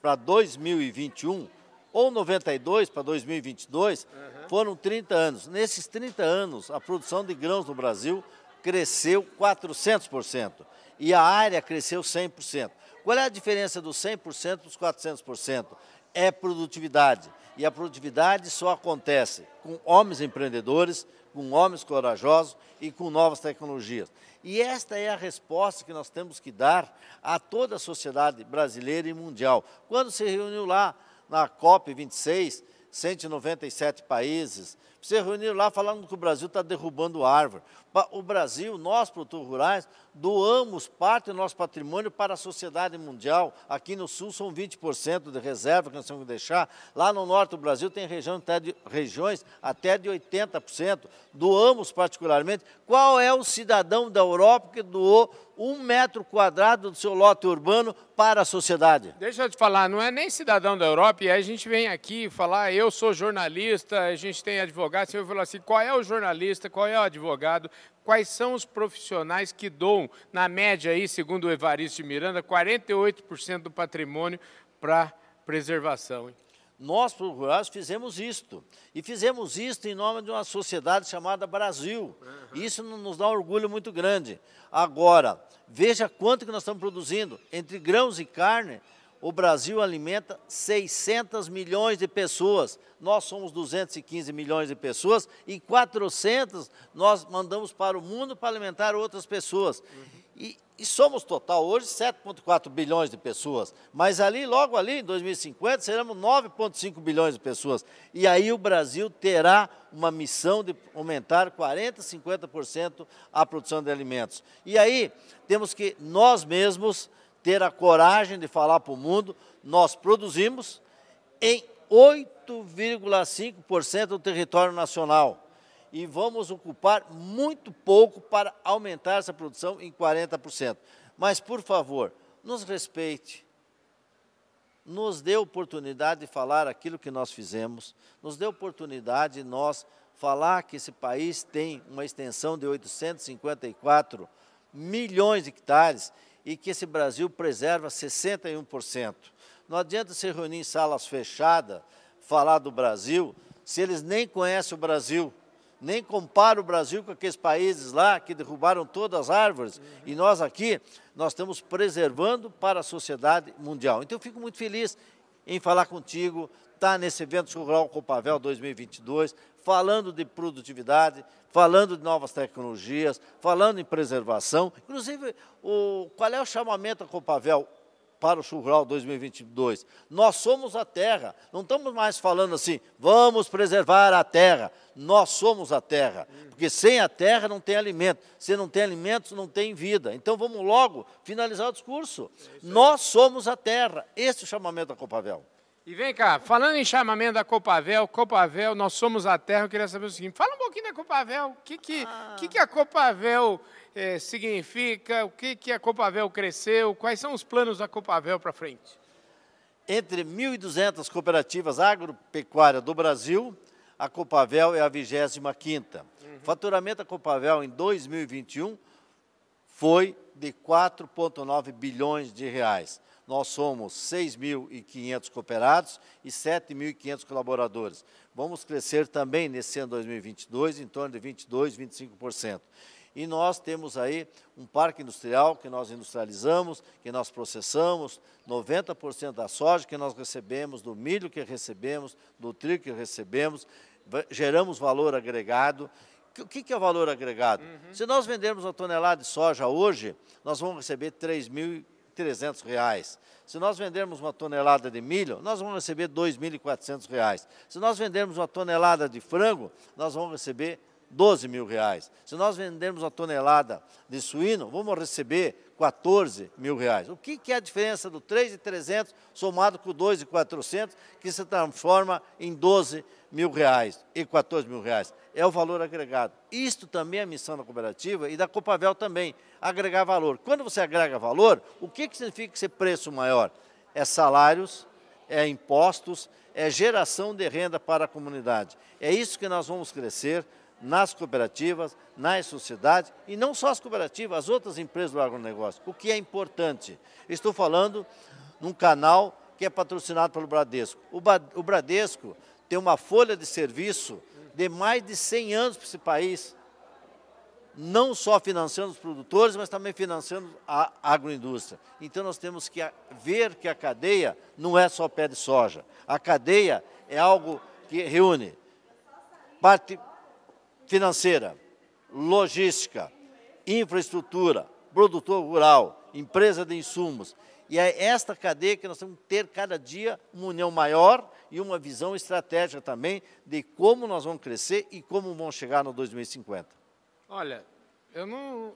para 2021, ou 92 para 2022, foram 30 anos. Nesses 30 anos, a produção de grãos no Brasil cresceu 400%. E a área cresceu 100%. Qual é a diferença dos 100% para os 400%? É produtividade. E a produtividade só acontece com homens empreendedores, com homens corajosos e com novas tecnologias. E esta é a resposta que nós temos que dar a toda a sociedade brasileira e mundial. Quando se reuniu lá na COP26, 197 países, se reuniram lá falando que o Brasil está derrubando árvore. O Brasil, nós, produtores rurais, doamos parte do nosso patrimônio para a sociedade mundial. Aqui no Sul são 20% de reserva que nós temos que deixar. Lá no Norte do Brasil tem região até de- regiões até de 80%. Doamos particularmente. Qual é o cidadão da Europa que doou um metro quadrado do seu lote urbano para a sociedade? Deixa eu te falar, não é nem cidadão da Europa, e aí a gente vem aqui falar, eu sou jornalista, a gente tem advogado, você vai falar assim, qual é o jornalista, qual é o advogado, quais são os profissionais que doam, na média aí, segundo o Evaristo de Miranda, 48% do patrimônio para preservação. hein? Nós, rurais, fizemos isto. E fizemos isto em nome de uma sociedade chamada Brasil. Isso nos dá um orgulho muito grande. Agora, veja quanto que nós estamos produzindo. Entre grãos e carne, o Brasil alimenta 600 milhões de pessoas. Nós somos 215 milhões de pessoas e 400 nós mandamos para o mundo para alimentar outras pessoas. E, e somos total hoje 7,4 bilhões de pessoas, mas ali, logo ali, em 2050, seremos 9,5 bilhões de pessoas. E aí o Brasil terá uma missão de aumentar 40%, 50% a produção de alimentos. E aí temos que nós mesmos ter a coragem de falar para o mundo, nós produzimos em 8,5% do território nacional. E vamos ocupar muito pouco para aumentar essa produção em 40%. Mas, por favor, nos respeite, nos dê oportunidade de falar aquilo que nós fizemos, nos dê oportunidade de nós falar que esse país tem uma extensão de 854 milhões de hectares e que esse Brasil preserva 61%. Não adianta se reunir em salas fechadas, falar do Brasil, se eles nem conhecem o Brasil nem compara o Brasil com aqueles países lá que derrubaram todas as árvores, uhum. e nós aqui, nós estamos preservando para a sociedade mundial. Então eu fico muito feliz em falar contigo, estar tá nesse evento rural Copavel 2022, falando de produtividade, falando de novas tecnologias, falando em preservação. Inclusive, o, qual é o chamamento da Copavel? para o Churral 2022. Nós somos a terra, não estamos mais falando assim, vamos preservar a terra. Nós somos a terra, porque sem a terra não tem alimento, se não tem alimentos, não tem vida. Então vamos logo finalizar o discurso. Nós somos a terra, esse é o chamamento da Copavel. E vem cá, falando em chamamento da Copavel, Copavel, nós somos a terra, eu queria saber o seguinte, fala um pouquinho da Copavel, o que, que, ah. que, que a Copavel é, significa, o que, que a Copavel cresceu, quais são os planos da Copavel para frente? Entre 1.200 cooperativas agropecuárias do Brasil, a Copavel é a 25ª. Uhum. Faturamento da Copavel em 2021 foi de 4,9 bilhões de reais. Nós somos 6.500 cooperados e 7.500 colaboradores. Vamos crescer também nesse ano 2022 em torno de 22, 25%. E nós temos aí um parque industrial que nós industrializamos, que nós processamos, 90% da soja que nós recebemos, do milho que recebemos, do trigo que recebemos, geramos valor agregado. O que é o valor agregado? Uhum. Se nós vendermos uma tonelada de soja hoje, nós vamos receber R$ 3.300. Se nós vendermos uma tonelada de milho, nós vamos receber R$ 2.400. Se nós vendermos uma tonelada de frango, nós vamos receber 12 mil reais. Se nós vendermos uma tonelada de suíno, vamos receber 14 mil reais. O que, que é a diferença do 3,300 somado com 2,400, que se transforma em 12 mil reais e 14 mil reais? É o valor agregado. Isto também é a missão da cooperativa e da Copavel também, agregar valor. Quando você agrega valor, o que, que significa ser preço maior? É salários, é impostos, é geração de renda para a comunidade. É isso que nós vamos crescer, nas cooperativas, nas sociedades, e não só as cooperativas, as outras empresas do agronegócio. O que é importante? Estou falando num canal que é patrocinado pelo Bradesco. O Bradesco tem uma folha de serviço de mais de 100 anos para esse país, não só financiando os produtores, mas também financiando a agroindústria. Então nós temos que ver que a cadeia não é só pé de soja. A cadeia é algo que reúne parte financeira, logística, infraestrutura, produtor rural, empresa de insumos. E é esta cadeia que nós temos que ter cada dia uma união maior e uma visão estratégica também de como nós vamos crescer e como vamos chegar no 2050. Olha, eu não,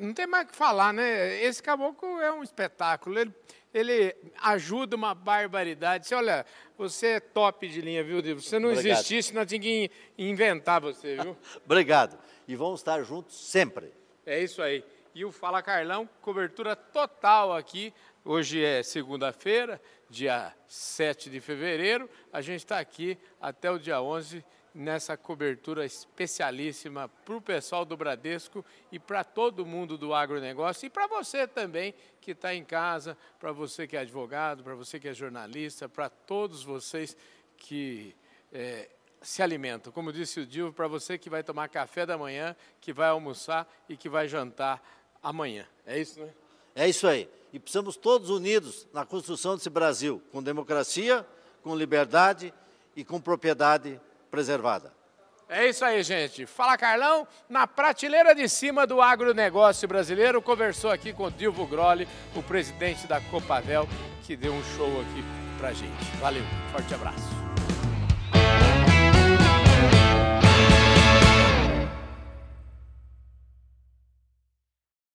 não tem mais o que falar, né? Esse caboclo é um espetáculo. Ele, ele ajuda uma barbaridade. Você, olha, você é top de linha, viu? Se você não Obrigado. existisse, nós tínhamos que inventar você, viu? Obrigado. E vamos estar juntos sempre. É isso aí. E o Fala Carlão, cobertura total aqui. Hoje é segunda-feira, dia 7 de fevereiro. A gente está aqui até o dia 11 nessa cobertura especialíssima para o pessoal do Bradesco e para todo mundo do agronegócio e para você também que está em casa, para você que é advogado, para você que é jornalista, para todos vocês que é, se alimentam. Como disse o Dilvo, para você que vai tomar café da manhã, que vai almoçar e que vai jantar amanhã. É isso, né? É isso aí. E precisamos todos unidos na construção desse Brasil, com democracia, com liberdade e com propriedade preservada. É isso aí, gente. Fala Carlão, na prateleira de cima do agronegócio brasileiro, conversou aqui com o Dilvo Grolli, o presidente da Copavel, que deu um show aqui pra gente. Valeu, forte abraço.